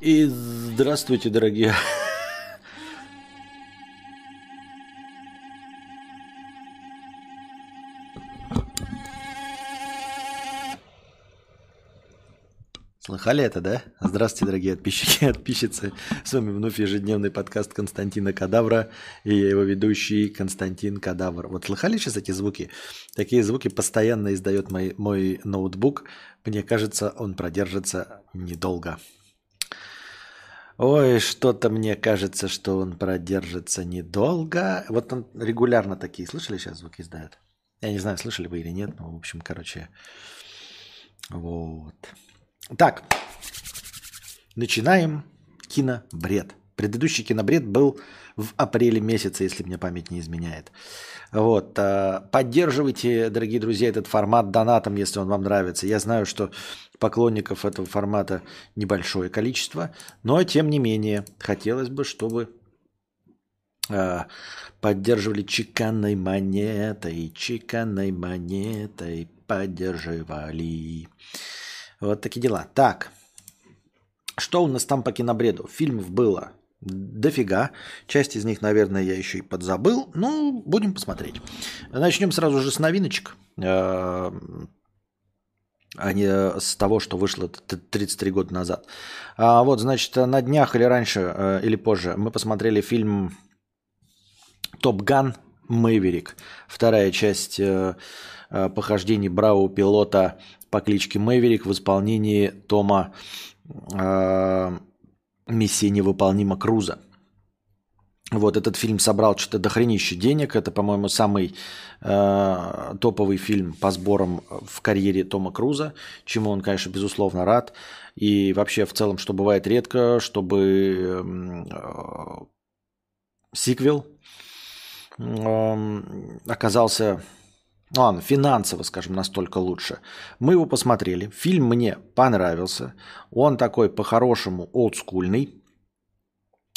И здравствуйте, дорогие. Слыхали это, да? Здравствуйте, дорогие подписчики и подписчицы. С вами вновь ежедневный подкаст Константина Кадавра и я его ведущий Константин Кадавр. Вот слыхали сейчас эти звуки? Такие звуки постоянно издает мой, мой ноутбук. Мне кажется, он продержится недолго. Ой, что-то мне кажется, что он продержится недолго. Вот он регулярно такие, слышали сейчас звуки издает? Я не знаю, слышали вы или нет, но, в общем, короче, вот. Так, начинаем кинобред. Предыдущий кинобред был в апреле месяце, если мне память не изменяет. Вот. Э, поддерживайте, дорогие друзья, этот формат донатом, если он вам нравится. Я знаю, что поклонников этого формата небольшое количество, но тем не менее хотелось бы, чтобы э, поддерживали чеканной монетой, чеканной монетой поддерживали. Вот такие дела. Так, что у нас там по кинобреду? Фильмов было дофига. Часть из них, наверное, я еще и подзабыл. Ну, будем посмотреть. Начнем сразу же с новиночек. Э, а не с того, что вышло 33 года назад. А вот, значит, на днях или раньше, э, или позже мы посмотрели фильм «Топ Ган Мэйверик». Вторая часть э, э, похождений бравого пилота по кличке Мэйверик в исполнении Тома «Миссия невыполнима Круза». Вот этот фильм собрал что-то дохренище денег. Это, по-моему, самый э, топовый фильм по сборам в карьере Тома Круза, чему он, конечно, безусловно рад. И вообще, в целом, что бывает редко, чтобы э, сиквел э, оказался ладно, финансово, скажем, настолько лучше. Мы его посмотрели. Фильм мне понравился. Он такой по-хорошему олдскульный.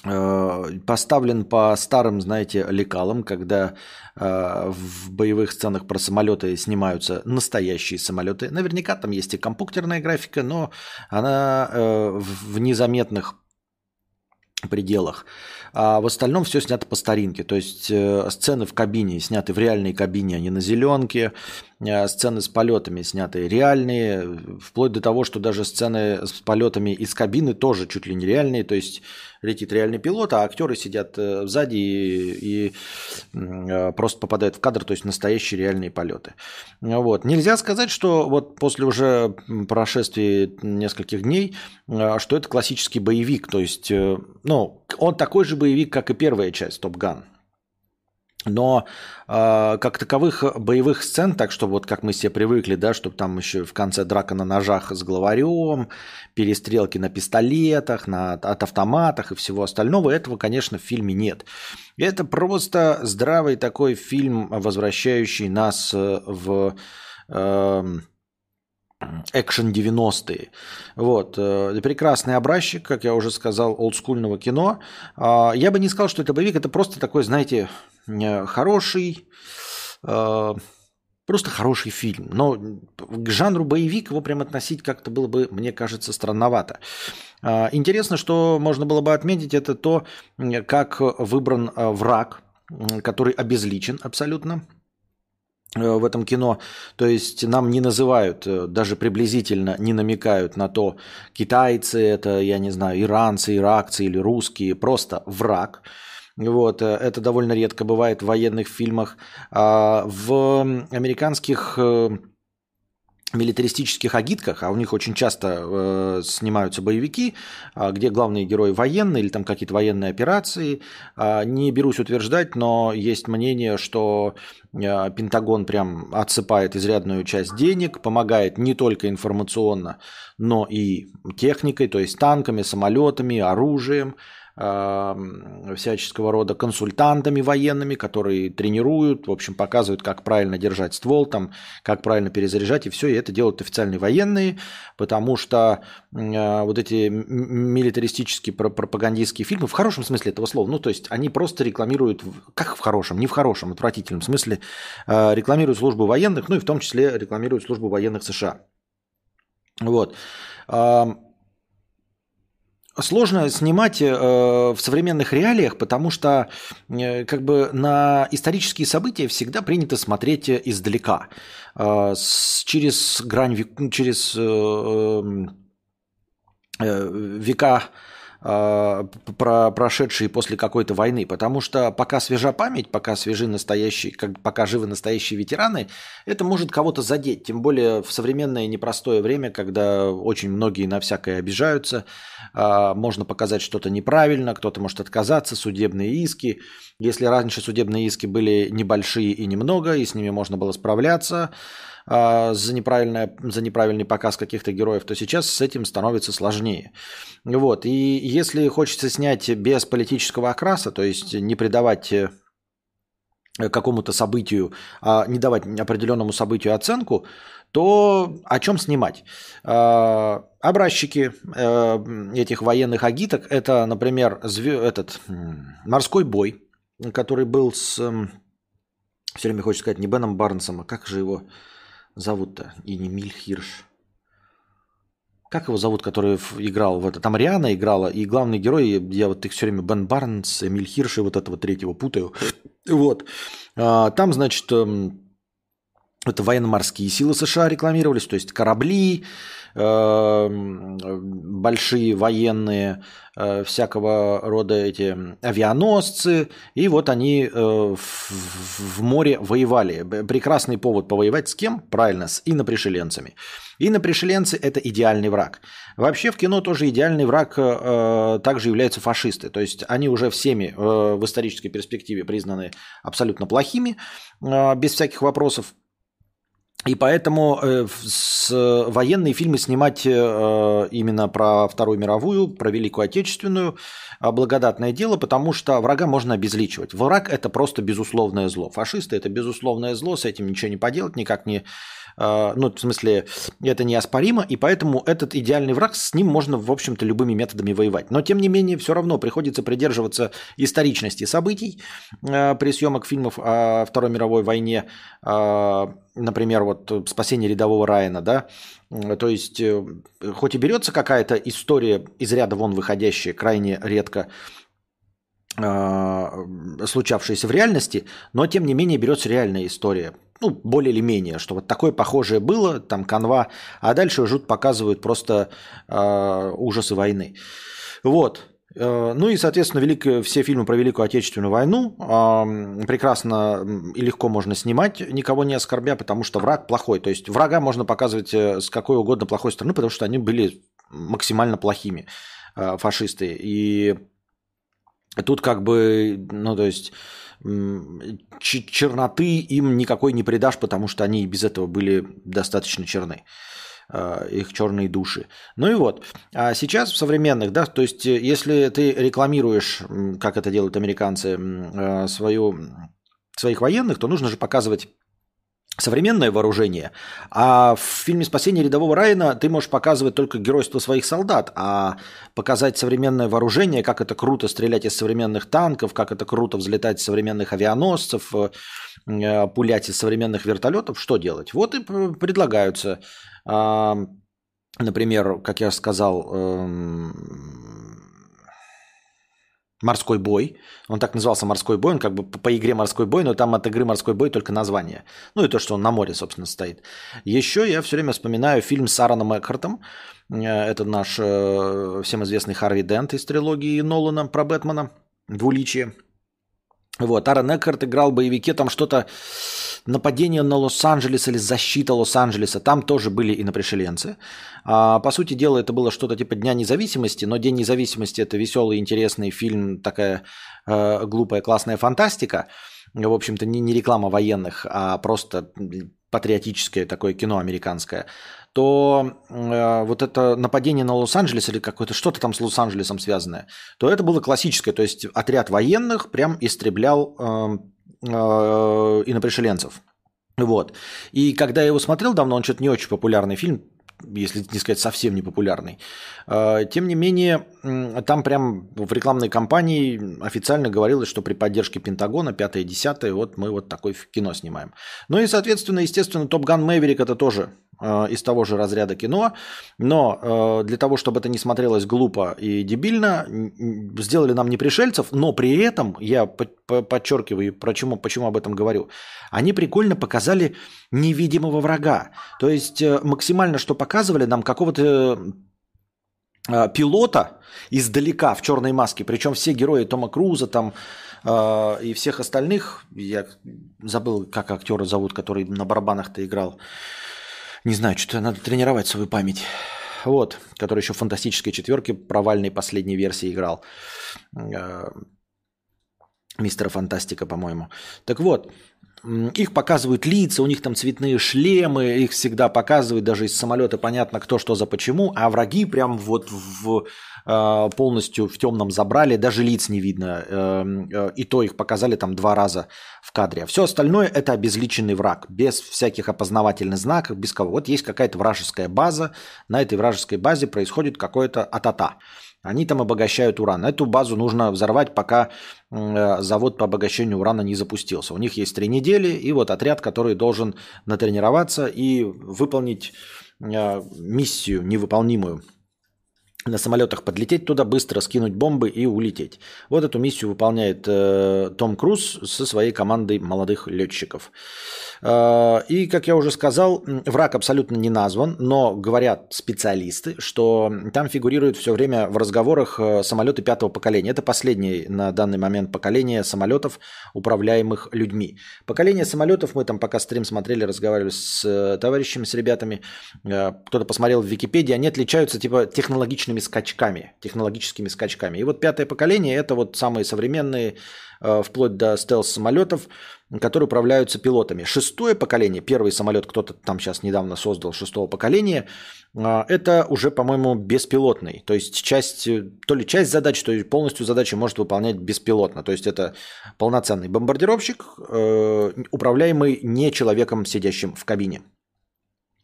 Э, поставлен по старым, знаете, лекалам, когда э, в боевых сценах про самолеты снимаются настоящие самолеты. Наверняка там есть и компьютерная графика, но она э, в незаметных пределах. А в остальном все снято по старинке. То есть э, сцены в кабине сняты в реальной кабине, а не на зеленке. Э, сцены с полетами сняты реальные. Вплоть до того, что даже сцены с полетами из кабины тоже чуть ли не реальные. То есть летит реальный пилот, а актеры сидят э, сзади и, и э, просто попадают в кадр, то есть настоящие реальные полеты. Вот. Нельзя сказать, что вот после уже прошествия нескольких дней, э, что это классический боевик. То есть, ну, он такой же боевик, как и первая часть Топ Ган. Но э, как таковых боевых сцен, так что вот как мы все привыкли, да, чтобы там еще в конце драка на ножах с главарем, перестрелки на пистолетах, на, от автоматах и всего остального, этого, конечно, в фильме нет. Это просто здравый такой фильм, возвращающий нас э, в... Э, экшен 90-е. Вот. Э, прекрасный образчик, как я уже сказал, олдскульного кино. А, я бы не сказал, что это боевик, это просто такой, знаете, Э, хороший, э, просто хороший фильм. Но к жанру боевик его прям относить как-то было бы, мне кажется, странновато. Э, интересно, что можно было бы отметить, это то, как выбран враг, который обезличен абсолютно в этом кино. То есть нам не называют, даже приблизительно не намекают на то, китайцы это, я не знаю, иранцы, иракцы или русские, просто враг – вот, э, это довольно редко бывает в военных фильмах. А в американских э, милитаристических агитках, а у них очень часто э, снимаются боевики, э, где главные герои военные или там какие-то военные операции. Э, не берусь утверждать, но есть мнение, что э, Пентагон прям отсыпает изрядную часть денег, помогает не только информационно, но и техникой, то есть танками, самолетами, оружием всяческого рода консультантами военными, которые тренируют, в общем, показывают, как правильно держать ствол, там, как правильно перезаряжать, и все, и это делают официальные военные, потому что э, вот эти милитаристические пропагандистские фильмы, в хорошем смысле этого слова, ну, то есть они просто рекламируют, как в хорошем, не в хорошем, отвратительном смысле, э, рекламируют службу военных, ну, и в том числе рекламируют службу военных США. Вот. Сложно снимать э, в современных реалиях, потому что э, как бы на исторические события всегда принято смотреть издалека, э, с, через грань, через э, э, а, про прошедшие после какой-то войны, потому что пока свежа память, пока свежи настоящие, как, пока живы настоящие ветераны, это может кого-то задеть, тем более в современное непростое время, когда очень многие на всякое обижаются, а, можно показать что-то неправильно, кто-то может отказаться, судебные иски. Если раньше судебные иски были небольшие и немного, и с ними можно было справляться, а, за, неправильное, за неправильный показ каких-то героев, то сейчас с этим становится сложнее. Вот. И если хочется снять без политического окраса, то есть не придавать э, какому-то событию, а не давать определенному событию оценку, то о чем снимать? А, образчики э, этих военных агиток – это, например, этот морской бой, который был с... Все время хочется сказать не Беном Барнсом, а как же его зовут-то? И не Мильхирш. Как его зовут, который играл в это? Там Риана играла, и главный герой, я вот их все время Бен Барнс, Эмиль Хирш и вот этого третьего путаю. Вот. А, там, значит, эм, это военно-морские силы США рекламировались, то есть корабли, большие военные, э, всякого рода эти авианосцы, и вот они э, в море воевали. Прекрасный повод повоевать с кем? Правильно, с инопришеленцами. Инопришеленцы – это идеальный враг. Вообще в кино тоже идеальный враг э, также являются фашисты. То есть они уже всеми в исторической перспективе признаны абсолютно плохими, без всяких вопросов. И поэтому э, с, военные фильмы снимать э, именно про Вторую мировую, про Великую Отечественную благодатное дело, потому что врага можно обезличивать. Враг это просто безусловное зло. Фашисты это безусловное зло, с этим ничего не поделать, никак не а, ну, в смысле, это неоспоримо, и поэтому этот идеальный враг, с ним можно, в общем-то, любыми методами воевать. Но, тем не менее, все равно приходится придерживаться историчности событий а, при съемок фильмов о Второй мировой войне, а, например, вот «Спасение рядового Райана», да, то есть, э, хоть и берется какая-то история из ряда вон выходящая, крайне редко случавшаяся в реальности, но тем не менее берется реальная история ну, более или менее, что вот такое похожее было, там канва, а дальше жут показывают просто э, ужасы войны. Вот. Э, ну и, соответственно, велик... все фильмы про Великую Отечественную войну э, прекрасно и легко можно снимать, никого не оскорбя, потому что враг плохой. То есть врага можно показывать э, с какой угодно плохой стороны, потому что они были максимально плохими, э, фашисты. И тут как бы, ну то есть черноты им никакой не придашь, потому что они и без этого были достаточно черны а, их черные души. Ну и вот. А сейчас в современных, да, то есть если ты рекламируешь, как это делают американцы, а, свою, своих военных, то нужно же показывать современное вооружение, а в фильме «Спасение рядового Райана» ты можешь показывать только геройство своих солдат, а показать современное вооружение, как это круто стрелять из современных танков, как это круто взлетать из современных авианосцев, э, пулять из современных вертолетов, что делать? Вот и предлагаются, например, как я сказал, эм, Морской бой. Он так назывался Морской бой. Он как бы по игре Морской бой, но там от игры Морской бой только название. Ну и то, что он на море, собственно, стоит. Еще я все время вспоминаю фильм с Аароном Экхартом. Э, это наш э, всем известный Харви Дент из трилогии Нолана про Бэтмена. Двуличие. Вот, Аарон Экхарт играл в боевике, там что-то нападение на Лос-Анджелес или защита Лос-Анджелеса, там тоже были инопришеленцы. А, по сути дела, это было что-то типа Дня независимости, но День независимости – это веселый, интересный фильм, такая э, глупая, классная фантастика. В общем-то, не, не реклама военных, а просто патриотическое такое кино американское, то э, вот это нападение на Лос-Анджелес или какое-то что-то там с Лос-Анджелесом связанное, то это было классическое. То есть отряд военных прям истреблял э, э, инопришеленцев. Вот. И когда я его смотрел давно, он что-то не очень популярный фильм, если не сказать совсем не популярный. Э, тем не менее, там прям в рекламной кампании официально говорилось, что при поддержке Пентагона 5-10 вот мы вот такое кино снимаем. Ну и, соответственно, естественно, Топ Ган Мэверик это тоже э, из того же разряда кино, но э, для того, чтобы это не смотрелось глупо и дебильно, сделали нам не пришельцев, но при этом, я подчеркиваю, почему, почему об этом говорю, они прикольно показали невидимого врага. То есть э, максимально, что показывали нам какого-то пилота издалека в черной маске, причем все герои Тома Круза там э, и всех остальных, я забыл, как актера зовут, который на барабанах-то играл, не знаю, что-то надо тренировать свою память. Вот, который еще в фантастической четверке провальной последней версии играл. Мистера Фантастика, по-моему. Так вот, их показывают лица, у них там цветные шлемы, их всегда показывают, даже из самолета понятно, кто что за почему, а враги прям вот в, э, полностью в темном забрали, даже лиц не видно, эм, э, и то их показали там два раза в кадре. Все остальное это обезличенный враг, без всяких опознавательных знаков, без кого. Вот есть какая-то вражеская база, на этой вражеской базе происходит какое-то атата. Они там обогащают уран. Эту базу нужно взорвать, пока э, завод по обогащению урана не запустился. У них есть три недели, и вот отряд, который должен натренироваться и выполнить э, миссию невыполнимую на самолетах подлететь туда, быстро скинуть бомбы и улететь. Вот эту миссию выполняет э, Том Круз со своей командой молодых летчиков. Э, и, как я уже сказал, враг абсолютно не назван, но говорят специалисты, что там фигурируют все время в разговорах э, самолеты пятого поколения. Это последнее на данный момент поколение самолетов, управляемых людьми. Поколение самолетов, мы там пока стрим смотрели, разговаривали с э, товарищами, с ребятами, э, кто-то посмотрел в Википедии, они отличаются типа технологичными технологичными скачками, технологическими скачками. И вот пятое поколение – это вот самые современные, э, вплоть до стелс-самолетов, которые управляются пилотами. Шестое поколение, первый самолет кто-то там сейчас недавно создал шестого поколения, э, это уже, по-моему, беспилотный. То есть часть, то ли часть задач, то ли полностью задачи может выполнять беспилотно. То есть это полноценный бомбардировщик, э, управляемый не человеком, сидящим в кабине.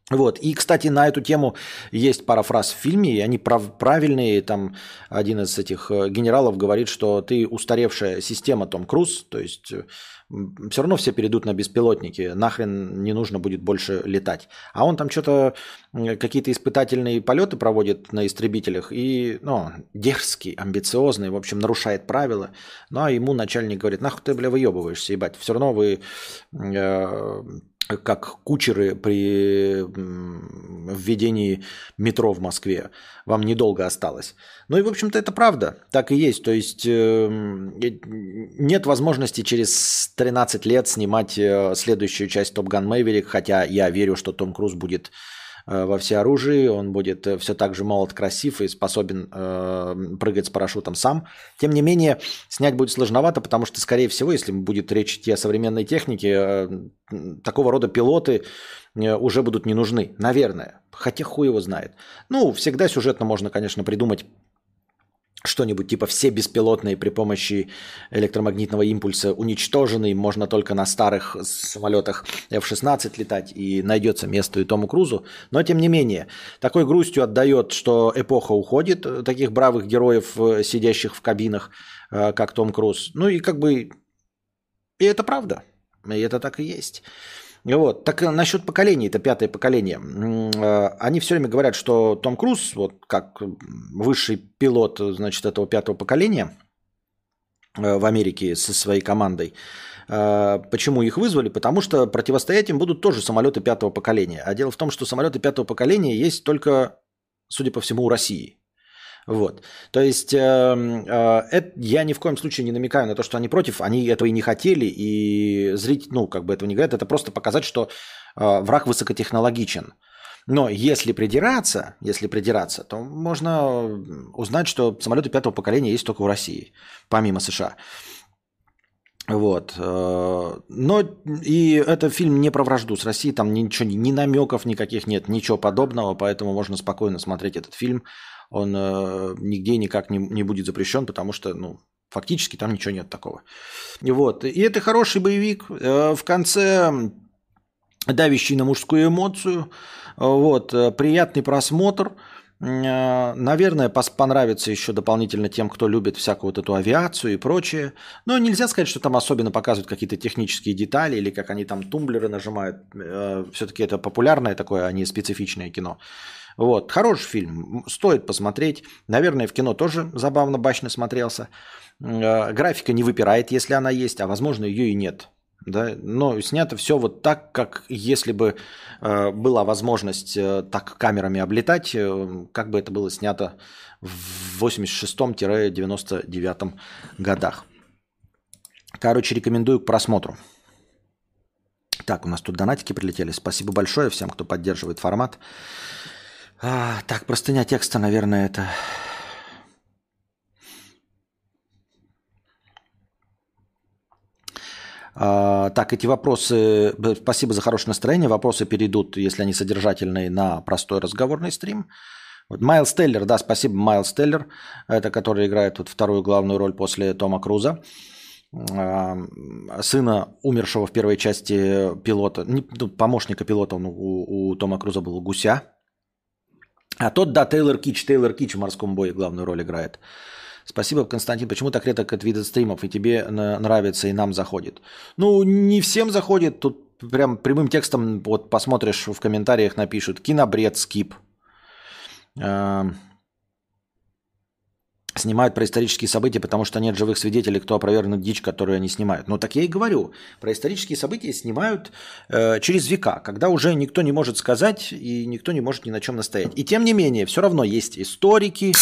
Вот. И, кстати, на эту тему есть пара фраз в фильме, и они прав- правильные. Там один из этих э, генералов говорит, что ты устаревшая система Том Круз, то есть все равно все перейдут на беспилотники, нахрен не нужно будет больше летать. А он там что-то, какие-то испытательные полеты проводит на истребителях, и, ну, дерзкий, амбициозный, в общем, нарушает правила. Ну, а ему начальник говорит, нахуй ты, бля, выебываешься, ебать, все равно вы э, как кучеры при введении метро в Москве. Вам недолго осталось. Ну и, в общем-то, это правда. Так и есть. То есть эм, нет возможности через 13 лет снимать э, следующую часть Топ Ган Мэйверик, хотя я верю, что Том Круз будет Э, во всеоружии, он будет э, все так же молод, красив и способен э, прыгать с парашютом сам. Тем не менее, снять будет сложновато, потому что, скорее всего, если будет речь идти о современной технике, э, такого рода пилоты э, уже будут не нужны, наверное. Хотя хуй его знает. Ну, всегда сюжетно можно, конечно, придумать что-нибудь типа все беспилотные при помощи электромагнитного импульса уничтожены, можно только на старых самолетах F-16 летать и найдется место и Тому Крузу. Но тем не менее, такой грустью отдает, что эпоха уходит, э, таких бравых героев, э, сидящих в кабинах, э, как Том Круз. Ну и как бы... И это правда. И это так и есть. Вот. Так э, насчет поколений, это пятое поколение. Э, они все время говорят, что Том Круз, вот как высший пилот, значит, этого пятого поколения э, в Америке со своей командой, Почему их вызвали? Потому что противостоять им будут тоже самолеты пятого поколения. А дело в том, что самолеты пятого поколения есть только, судя по всему, у России. Вот. То есть э, э, это, я ни в коем случае не намекаю на то, что они против, они этого и не хотели, и зритель, ну, как бы этого не говорят, это просто показать, что э, враг высокотехнологичен. Но если придираться, если придираться, то можно узнать, что самолеты пятого поколения есть только в России, помимо США. Вот. Э, но и это фильм не про вражду с Россией, там ничего, ни намеков никаких нет, ничего подобного, поэтому можно спокойно смотреть этот фильм он э, нигде никак не, не будет запрещен, потому что, ну, фактически там ничего нет такого. Вот. И это хороший боевик. Э, в конце давящий на мужскую эмоцию. Вот. Приятный просмотр. Э, наверное, понравится еще дополнительно тем, кто любит всякую вот эту авиацию и прочее. Но нельзя сказать, что там особенно показывают какие-то технические детали или как они там тумблеры нажимают. Э, Все-таки это популярное такое, а не специфичное кино. Вот, хороший фильм, стоит посмотреть. Наверное, в кино тоже забавно, бачно смотрелся. Э, графика не выпирает, если она есть, а возможно ее и нет. Да? Но снято все вот так, как если бы э, была возможность э, так камерами облетать, как бы это было снято в 86-99 годах. Короче, рекомендую к просмотру. Так, у нас тут донатики прилетели. Спасибо большое всем, кто поддерживает формат. А, так, простыня текста, наверное, это А, так, эти вопросы, э, спасибо за хорошее настроение. Вопросы перейдут, если они содержательные, на простой разговорный стрим. Вот Майлз Теллер, да, спасибо, Майлз Теллер, это который играет вот вторую главную роль после Тома Круза, а, сына умершего в первой части пилота, не, ну, помощника пилота он у, у Тома Круза был Гуся. А тот, да, Тейлор Кич, Тейлор Кич в морском бое главную роль играет. Спасибо, Константин. Почему так редко от вида стримов, и тебе нравится, и нам заходит? Ну, не всем заходит. Тут прям прямым текстом, вот посмотришь, в комментариях напишут «Кинобред, скип». Снимают про исторические события, потому что нет живых свидетелей, кто опровергнет дичь, которую они снимают. Ну так я и говорю, про исторические события снимают э, через века, когда уже никто не может сказать и никто не может ни на чем настоять. И тем не менее, все равно есть историки,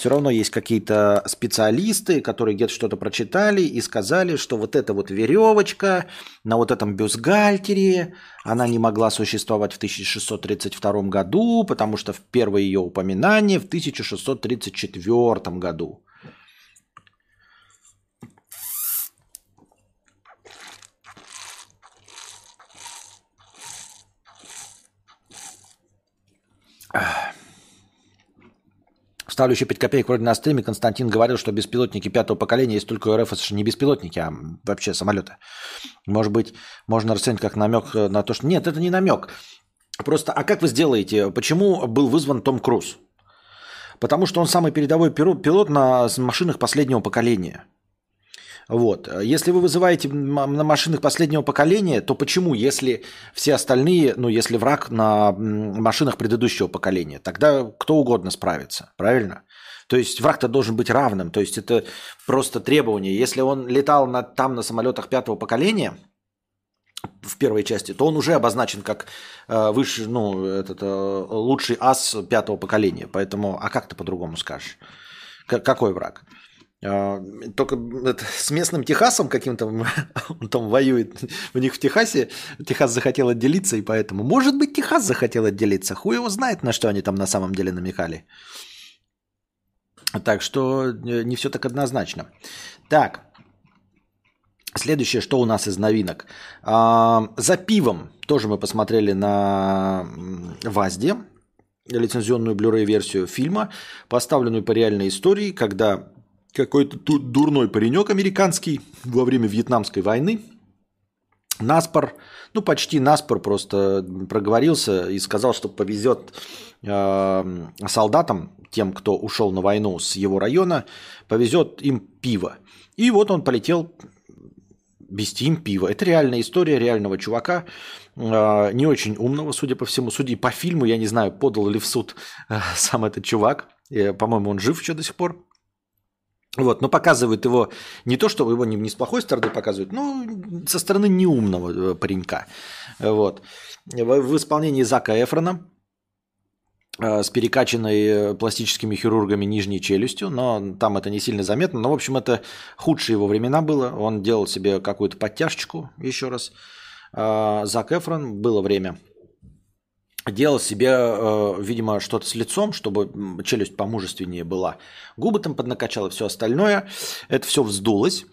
все равно есть какие-то специалисты, которые где-то что-то прочитали и сказали, что вот эта вот веревочка на вот этом бюстгальтере, она не могла существовать в 1632 году, потому что в первое ее упоминание в 1634 году. Ах. Ставлю еще 5 копеек вроде на стриме. Константин говорил, что беспилотники пятого поколения есть только у РФ. Это не беспилотники, а вообще самолеты. Может быть, можно расценить как намек на то, что... Нет, это не намек. Просто, а как вы сделаете? Почему был вызван Том Круз? Потому что он самый передовой пилот на машинах последнего поколения. Вот. Если вы вызываете на машинах последнего поколения, то почему, если все остальные, ну, если враг на машинах предыдущего поколения, тогда кто угодно справится, правильно? То есть враг-то должен быть равным, то есть это просто требование. Если он летал на, там на самолетах пятого поколения, в первой части, то он уже обозначен как э, выше, ну, этот, э, лучший ас пятого поколения. Поэтому, а как ты по-другому скажешь? К- какой враг? А, только с местным Техасом каким-то он там воюет. У них в Техасе Техас захотел отделиться, и поэтому, может быть, Техас захотел отделиться. Хуй его знает, на что они там на самом деле намекали. Так что э, не все так однозначно. Так, следующее, что у нас из новинок. А, за пивом тоже мы посмотрели на ВАЗДе лицензионную Blu-ray версию фильма, поставленную по реальной истории, когда какой-то дурной паренек американский во время Вьетнамской войны. Наспор, ну почти Наспор просто проговорился и сказал, что повезет э, солдатам, тем, кто ушел на войну с его района, повезет им пиво. И вот он полетел вести им пиво. Это реальная история реального чувака, э, не очень умного, судя по всему. Судя по фильму, я не знаю, подал ли в суд э, сам этот чувак. Э, по-моему, он жив еще до сих пор. Вот, но показывают его не то, что его не, не с плохой стороны показывают, но со стороны неумного э, паренька. Вот. В, в исполнении Зака Эфрона э, с перекачанной э, пластическими хирургами нижней челюстью, но там это не сильно заметно. Но, в общем, это худшие его времена было. Он делал себе какую-то подтяжечку, еще раз. Зак Эфрон было время – делал себе, э, видимо, что-то с лицом, чтобы челюсть помужественнее была. Губы там поднакачал и все остальное. Это все вздулось.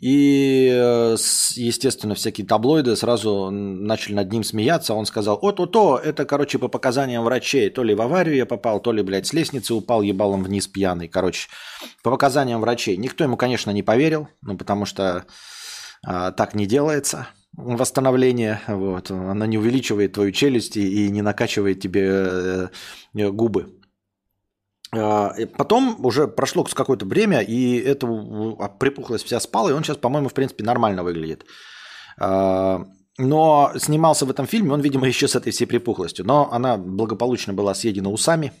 И, э, естественно, всякие таблоиды сразу начали над ним смеяться. Он сказал, о-то-то, это, короче, по показаниям врачей. То ли в аварию я попал, то ли, блядь, с лестницы упал ебалом вниз пьяный. Короче, по показаниям врачей. Никто ему, конечно, не поверил, ну, потому что а, так не делается – восстановление, вот, она не увеличивает твою челюсть и не накачивает тебе э, губы. Потом уже прошло какое-то время, и эта припухлость вся спала, и он сейчас, по-моему, в принципе, нормально выглядит. Но снимался в этом фильме он, видимо, еще с этой всей припухлостью. Но она благополучно была съедена усами.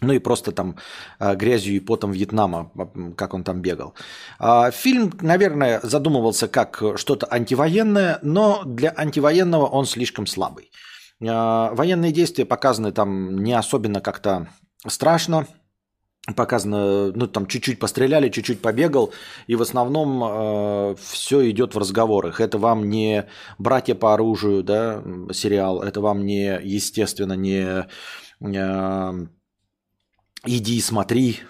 Ну и просто там а, грязью и потом Вьетнама, как он там бегал. А, фильм, наверное, задумывался как что-то антивоенное, но для антивоенного он слишком слабый. А, военные действия показаны там не особенно как-то страшно показано, ну там чуть-чуть постреляли, чуть-чуть побегал, и в основном э, все идет в разговорах. Это вам не братья по оружию, да, сериал, это вам не, естественно, не э, иди смотри,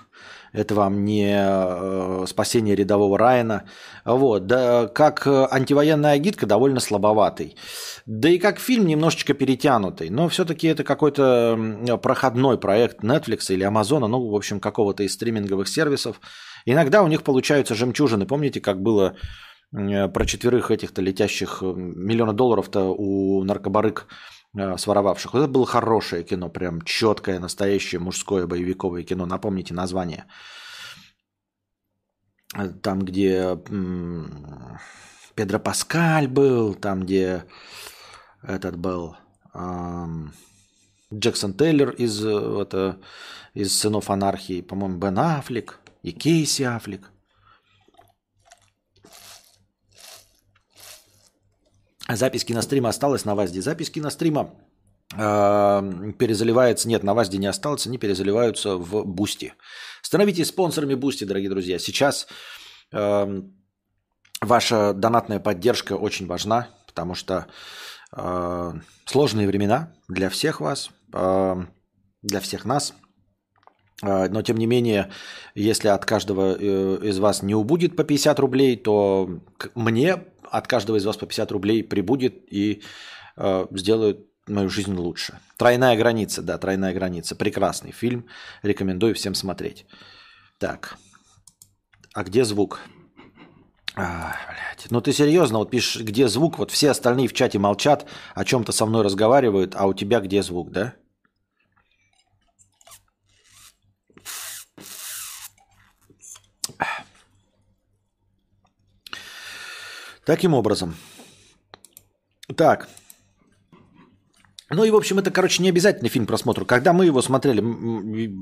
это вам не э, спасение рядового Райана. Вот, да, как антивоенная агитка довольно слабоватый. Да и как фильм немножечко перетянутый. Но все-таки это какой-то проходной проект Netflix или Amazon, ну, в общем, какого-то из стриминговых сервисов. Иногда у них получаются жемчужины. Помните, как было про четверых этих-то летящих миллиона долларов-то у наркобарык Э, своровавших. это было хорошее кино, прям четкое, настоящее мужское боевиковое кино. Напомните название. Э, там, где Педро Паскаль был, там, где этот был Джексон Тейлор из, э, это, из «Сынов анархии», по-моему, Бен Аффлек и Кейси Аффлек. Запись кинострима осталась на ВАЗДе. Запись кинострима э, перезаливается. Нет, на ВАЗДе не осталось, они перезаливаются в Бусти. Становитесь спонсорами Бусти, дорогие друзья. Сейчас э, ваша донатная поддержка очень важна, потому что э, сложные времена для всех вас, э, для всех нас. Э, но, тем не менее, если от каждого э, из вас не убудет по 50 рублей, то мне от каждого из вас по 50 рублей прибудет и э, сделают мою жизнь лучше. Тройная граница, да, тройная граница. Прекрасный фильм. Рекомендую всем смотреть. Так. А где звук? А, блядь. Ну ты серьезно, вот пишешь, где звук, вот все остальные в чате молчат, о чем-то со мной разговаривают, а у тебя где звук, да? Таким образом. Так. Ну и, в общем, это, короче, не обязательный фильм просмотру. Когда мы его смотрели,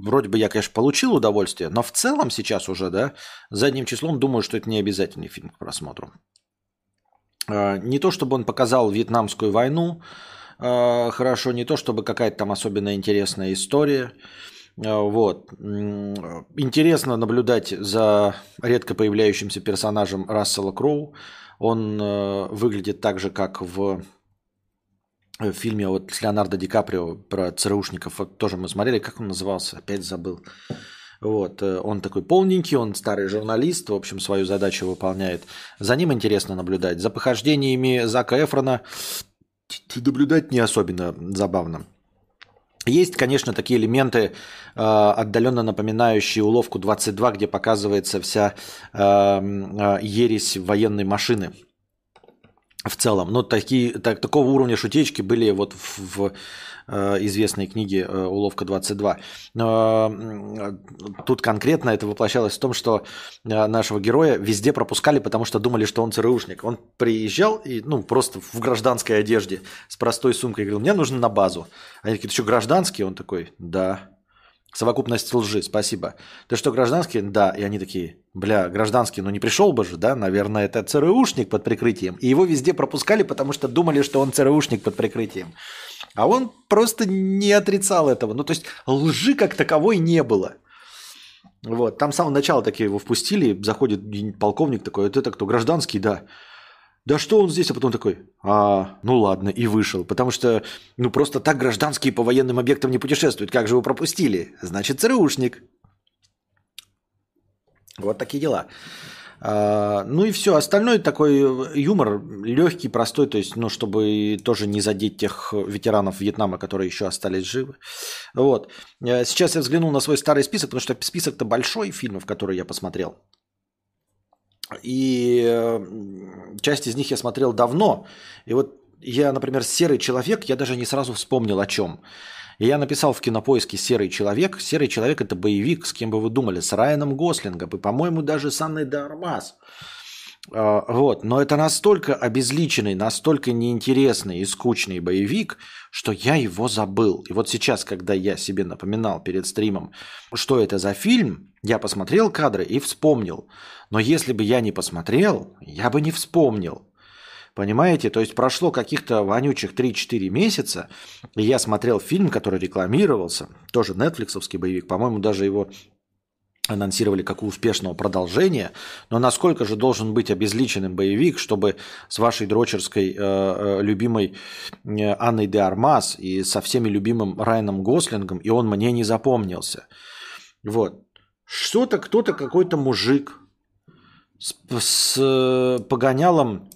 вроде бы я, конечно, получил удовольствие, но в целом сейчас уже, да, задним числом думаю, что это не обязательный фильм к просмотру. А, не то, чтобы он показал Вьетнамскую войну, а, хорошо, не то, чтобы какая-то там особенно интересная история. А, вот. Интересно наблюдать за редко появляющимся персонажем Рассела Кроу. Он э, выглядит так же, как в в фильме вот с Леонардо Ди Каприо про ЦРУшников, вот тоже мы смотрели, как он назывался, опять забыл. Вот, э, он такой полненький, он старый журналист, в общем, свою задачу выполняет. За ним интересно наблюдать. За похождениями Зака Эфрона наблюдать не особенно забавно. Есть, конечно, такие элементы, э, отдаленно напоминающие уловку 22, где показывается вся э, э, ересь военной машины в целом. Но такие, так, такого уровня шутечки были вот в, в известной книги э, «Уловка 22». Но тут конкретно это воплощалось в том, что э, нашего героя везде пропускали, потому что думали, что он ЦРУшник. Он приезжал и, ну, просто в гражданской одежде с простой сумкой говорил, мне нужно на базу. Они такие, ты что, гражданский? Он такой, да. Совокупность лжи, спасибо. Ты что, гражданский? Да. И они такие, бля, гражданский, ну не пришел бы же, да? Наверное, это ЦРУшник под прикрытием. И его везде пропускали, потому что думали, что он ЦРУшник под прикрытием. А он просто не отрицал этого. Ну, то есть лжи как таковой не было. Вот. Там с самого начала такие его впустили, заходит полковник такой, это кто, гражданский, да. Да что он здесь? А потом такой, а, ну ладно, и вышел. Потому что, ну просто так гражданские по военным объектам не путешествуют. Как же его пропустили? Значит, ЦРУшник. Вот такие дела. А, ну и все. Остальное такой юмор легкий, простой, то есть, ну, чтобы тоже не задеть тех ветеранов Вьетнама, которые еще остались живы. Вот. Э, сейчас я взглянул на свой старый список, потому что список-то большой фильмов, которые я посмотрел. И часть из них я смотрел давно. И вот я, например, «Серый человек», я даже не сразу вспомнил о чем. И я написал в кинопоиске «Серый человек». «Серый человек» – это боевик, с кем бы вы думали, с Райаном Гослингом и, по-моему, даже с Анной Дармас. А, вот. Но это настолько обезличенный, настолько неинтересный и скучный боевик, что я его забыл. И вот сейчас, когда я себе напоминал перед стримом, что это за фильм, я посмотрел кадры и вспомнил. Но если бы я не посмотрел, я бы не вспомнил. Понимаете? То есть прошло каких-то вонючих 3-4 месяца, и я смотрел фильм, который рекламировался, тоже нетфликсовский боевик, по-моему, даже его анонсировали как успешного продолжения, но насколько же должен быть обезличенным боевик, чтобы с вашей дрочерской э, э, любимой э, Анной де Армас и со всеми любимым Райаном Гослингом, и он мне не запомнился. Вот. Что-то кто-то, какой-то мужик с, с э, погонялом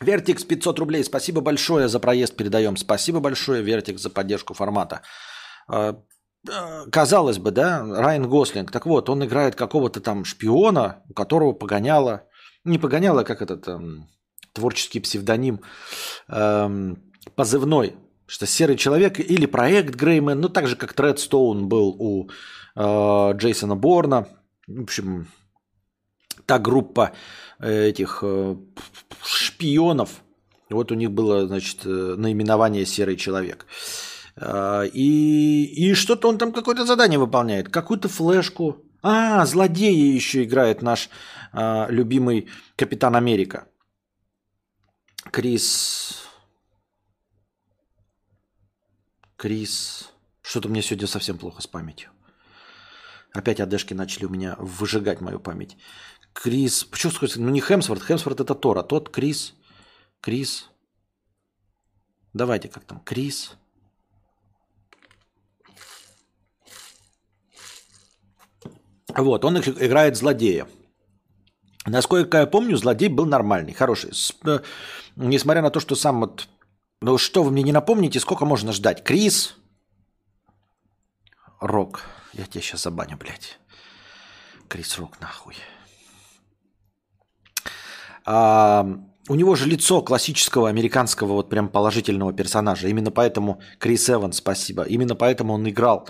Вертикс 500 рублей. Спасибо большое за проезд передаем. Спасибо большое, Вертикс, за поддержку формата. Казалось бы, да, Райан Гослинг, так вот, он играет какого-то там шпиона, у которого погоняло, не погоняло, как этот эм, творческий псевдоним, эм, позывной, что «Серый человек» или проект Греймен, ну так же, как Тредстоун был у э, Джейсона Борна, в общем, та группа э, этих э, шпионов, вот у них было, значит, э, наименование «Серый человек». И, и что-то он там какое-то задание выполняет, какую-то флешку. А, злодея еще играет наш а, любимый Капитан Америка. Крис... Крис... Что-то мне сегодня совсем плохо с памятью. Опять Адешки начали у меня выжигать мою память. Крис... Почему сказать? Ну не Хемсворт. Хемсворт это Тор, а тот Крис... Крис... Давайте, как там? Крис... Вот, он играет злодея. Насколько я помню, злодей был нормальный, хороший. С, э, несмотря на то, что сам вот... Ну что вы мне не напомните, сколько можно ждать? Крис? Рок. Я тебя сейчас забаню, блядь. Крис Рок, нахуй. А, у него же лицо классического американского вот прям положительного персонажа. Именно поэтому Крис Эванс, спасибо. Именно поэтому он играл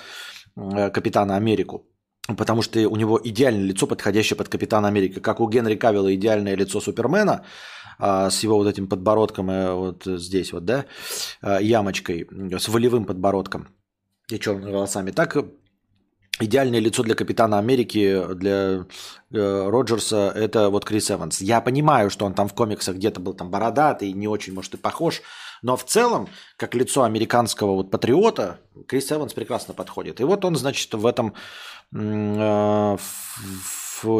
э, Капитана Америку. Потому что у него идеальное лицо, подходящее под Капитана Америка. Как у Генри Кавилла идеальное лицо Супермена а, с его вот этим подбородком э, вот здесь вот, да, а, ямочкой, с волевым подбородком и черными волосами. Так идеальное лицо для Капитана Америки, для э, Роджерса, это вот Крис Эванс. Я понимаю, что он там в комиксах где-то был там бородатый, не очень, может, и похож, но в целом, как лицо американского вот патриота, Крис Эванс прекрасно подходит. И вот он, значит, в этом в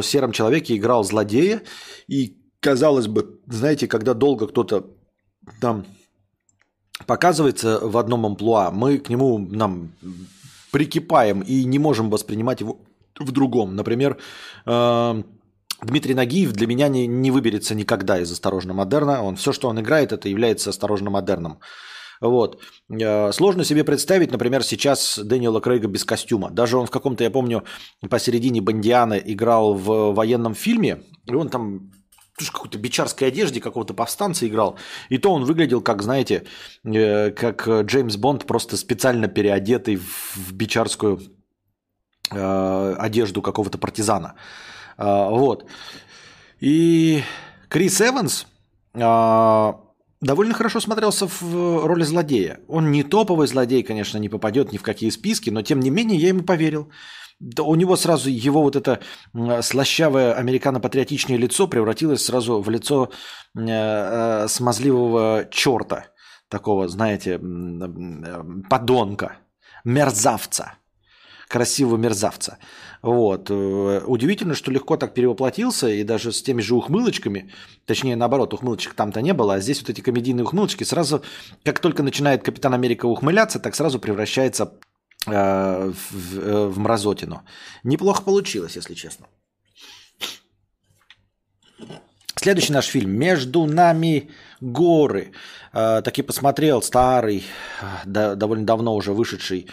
«Сером человеке» играл злодея. И, казалось бы, знаете, когда долго кто-то там показывается в одном амплуа, мы к нему нам прикипаем и не можем воспринимать его в другом. Например, э, Дмитрий Нагиев для меня не, не выберется никогда из «Осторожно модерна». Он, все, что он играет, это является «Осторожно модерном». Вот. Э, сложно себе представить, например, сейчас Дэниела Крейга без костюма. Даже он в каком-то, я помню, посередине Бандиана играл в военном фильме, и он там в какой-то бичарской одежде какого-то повстанца играл. И то он выглядел, как, знаете, э, как Джеймс Бонд, просто специально переодетый в бичарскую э, одежду какого-то партизана. Вот. И Крис Эванс довольно хорошо смотрелся в э, роли злодея. Он не топовый злодей, конечно, не попадет ни в какие списки, но тем не менее я ему поверил. Да у него сразу его вот это слащавое американо-патриотичное лицо превратилось сразу в лицо э, э, смазливого черта, такого, знаете, э, подонка, мерзавца, красивого мерзавца. Вот. Э, удивительно, что легко так перевоплотился, и даже с теми же ухмылочками, точнее, наоборот, ухмылочек там-то не было, а здесь вот эти комедийные ухмылочки сразу, как только начинает Капитан Америка ухмыляться, так сразу превращается э, в, э, в мразотину. Неплохо получилось, если честно. Следующий наш фильм «Между нами горы». Э, таки посмотрел старый, э, да, довольно давно уже вышедший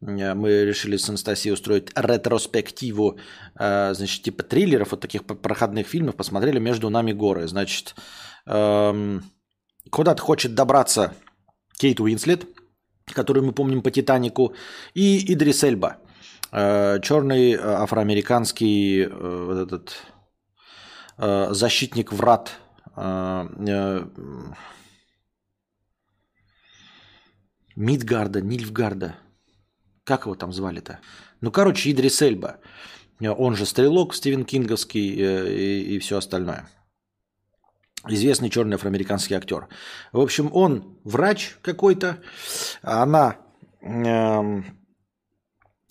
мы решили с Анастасией устроить ретроспективу, э, значит, типа триллеров, вот таких проходных фильмов, посмотрели «Между нами горы». Значит, эм, Куда-то хочет добраться Кейт Уинслет, которую мы помним по «Титанику», и Идрис Эльба, э, черный э, афроамериканский э, вот этот защитник врат Мидгарда, Нильфгарда. Как его там звали-то? Ну, короче, Идрис Эльба. Он же Стрелок, Стивен Кинговский и, и все остальное. Известный черный афроамериканский актер. В общем, он врач какой-то, она э,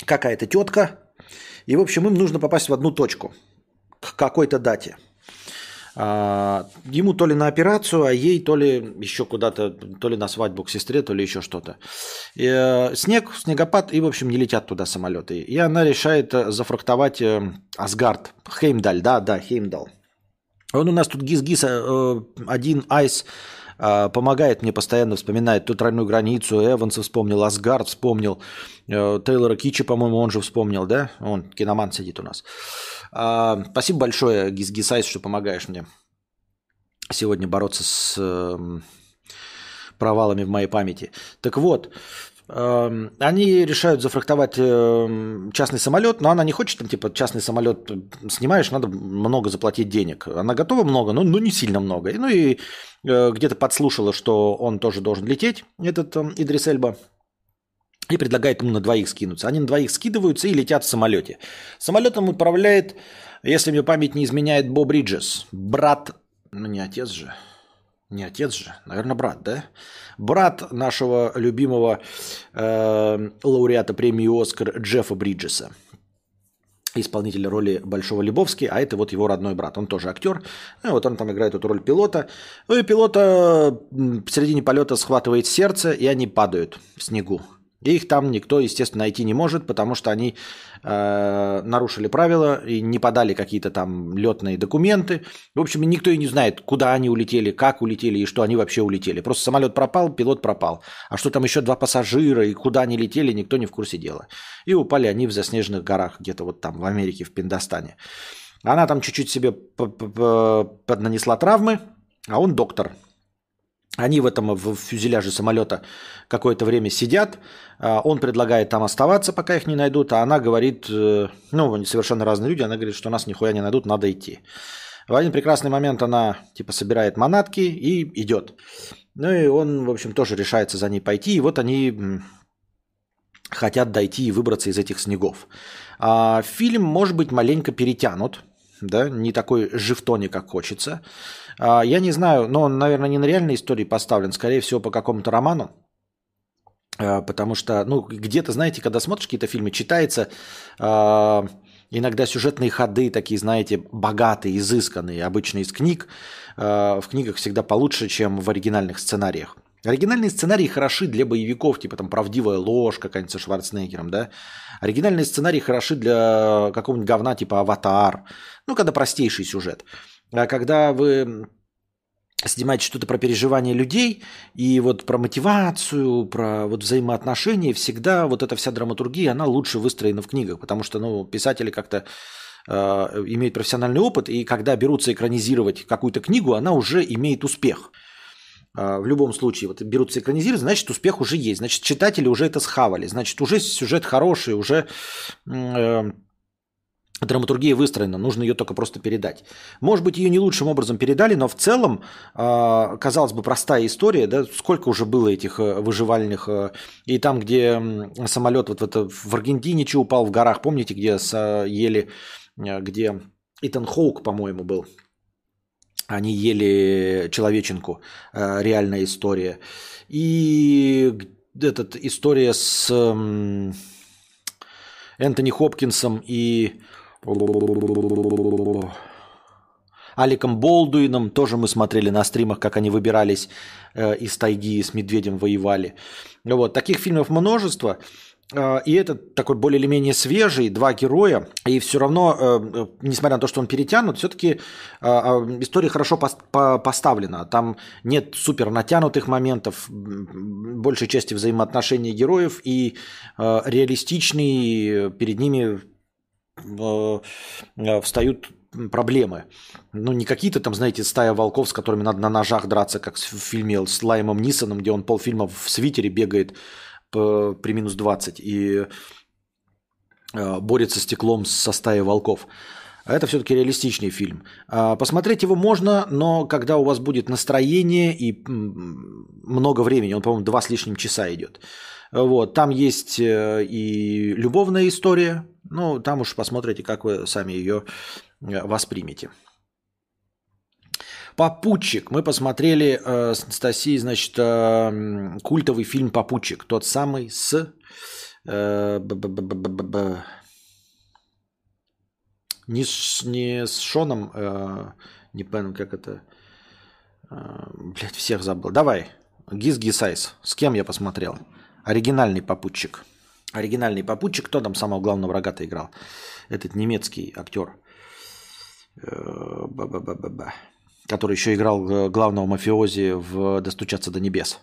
какая-то тетка. И, в общем, им нужно попасть в одну точку к какой-то дате – ему то ли на операцию, а ей то ли еще куда-то, то ли на свадьбу к сестре, то ли еще что-то. Э, снег, снегопад, и, в общем, не летят туда самолеты. И она решает э, зафрахтовать э, Асгард, Хеймдаль, да, да, Хеймдал. Он у нас тут гиз-гиз, один айс помогает мне постоянно, вспоминает ту тройную границу, Эванса вспомнил, Асгард вспомнил, Тейлора Кичи, по-моему, он же вспомнил, да? Он, киноман сидит у нас. А, спасибо большое, Гизгисайс, что помогаешь мне сегодня бороться с эм, провалами в моей памяти. Так вот, эм, они решают зафрахтовать эм, частный самолет, но она не хочет, там, типа, частный самолет снимаешь, надо много заплатить денег. Она готова много, но, но не сильно много. Ну и э, где-то подслушала, что он тоже должен лететь, этот Идрис Эльба и предлагает ему на двоих скинуться. Они на двоих скидываются и летят в самолете. Самолетом управляет, если мне память не изменяет, Бо Бриджес. Брат, ну не отец же, не отец же, наверное, брат, да? Брат нашего любимого э, лауреата премии «Оскар» Джеффа Бриджеса исполнителя роли Большого Лебовски, а это вот его родной брат. Он тоже актер. Ну, вот он там играет эту роль пилота. Ну и пилота в середине полета схватывает сердце, и они падают в снегу. И их там никто, естественно, найти не может, потому что они э, нарушили правила и не подали какие-то там летные документы. В общем, никто и не знает, куда они улетели, как улетели и что они вообще улетели. Просто самолет пропал, пилот пропал. А что там еще два пассажира и куда они летели, никто не в курсе дела. И упали они в заснеженных горах, где-то вот там в Америке, в Пиндостане. Она там чуть-чуть себе нанесла травмы, а он доктор – они в этом в фюзеляже самолета какое-то время сидят. А, он предлагает там оставаться, пока их не найдут, а она говорит, э, ну, они совершенно разные люди, она говорит, что нас нихуя не найдут, надо идти. В один прекрасный момент она типа собирает манатки и идет. Ну и он, в общем, тоже решается за ней пойти. И вот они хотят дойти и выбраться из этих снегов. А фильм, может быть, маленько перетянут, да, не такой живтоне, как хочется. А, я не знаю, но он, наверное, не на реальной истории поставлен, скорее всего, по какому-то роману. А, потому что, ну, где-то, знаете, когда смотришь какие-то фильмы, читается а, иногда сюжетные ходы такие, знаете, богатые, изысканные, обычно из книг. В книгах всегда получше, чем в оригинальных сценариях. Оригинальные сценарии хороши для боевиков, типа там «Правдивая ложь» какая-нибудь со Шварценеггером, да? Оригинальные сценарии хороши для какого-нибудь говна типа «Аватар», ну, когда простейший сюжет. А когда вы снимаете что-то про переживания людей и вот про мотивацию, про вот взаимоотношения, всегда вот эта вся драматургия, она лучше выстроена в книгах, потому что ну, писатели как-то э, имеют профессиональный опыт, и когда берутся экранизировать какую-то книгу, она уже имеет успех. Э, в любом случае, вот берутся экранизировать, значит, успех уже есть, значит, читатели уже это схавали, значит, уже сюжет хороший, уже э, драматургия выстроена, нужно ее только просто передать. Может быть, ее не лучшим образом передали, но в целом, а, казалось бы, простая история, да, сколько уже было этих э, выживальных, э, и там, где самолет вот в, это, в Аргентине что упал в горах, помните, где ели, э, где Итан Хоук, по-моему, был, они ели человеченку, реальная история. И этот история с Энтони Хопкинсом и Аликом Болдуином тоже мы смотрели на стримах, как они выбирались э, из тайги, с медведем воевали. Вот. Таких фильмов множество. Э, и этот такой более или менее свежий, два героя. И все равно, э, несмотря на то, что он перетянут, все-таки история хорошо поставлена. Там нет супер натянутых моментов, большей части взаимоотношений героев и реалистичный перед ними встают проблемы. Ну, не какие-то там, знаете, стая волков, с которыми надо на ножах драться, как в фильме с Лаймом Нисоном, где он полфильма в свитере бегает при минус 20 и э, борется стеклом со стаей волков. А это все-таки реалистичный фильм. А, посмотреть его можно, но когда у вас будет настроение и много времени, он, по-моему, два с лишним часа идет. Вот, там есть э, и любовная история, ну, там уж посмотрите, как вы сами ее э, воспримете. Попутчик. Мы посмотрели э, с Анастасией, значит, э, культовый фильм Попутчик. Тот самый с... Э, не, с, не с Шоном, э, не помню, как это... Э, блять, всех забыл. Давай, Гиз Гисайс. С кем я посмотрел? Оригинальный попутчик. Оригинальный попутчик. Кто там самого главного врага-то играл? Этот немецкий актер. Э. Который еще играл э, главного мафиози в «Достучаться до небес».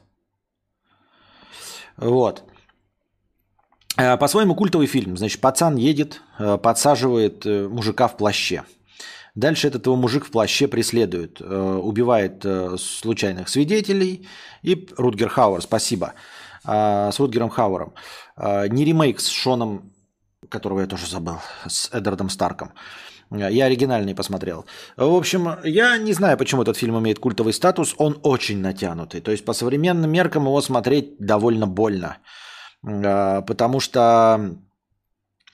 Вот. Э, по-своему культовый фильм. Значит, пацан едет, подсаживает мужика в плаще. Дальше этот его мужик в плаще преследует, убивает случайных свидетелей. И Рутгер Хауэр, спасибо, с Рутгером Хауэром. Не ремейк с Шоном, которого я тоже забыл, с Эдвардом Старком. Я оригинальный посмотрел. В общем, я не знаю, почему этот фильм имеет культовый статус. Он очень натянутый. То есть по современным меркам его смотреть довольно больно. А, потому что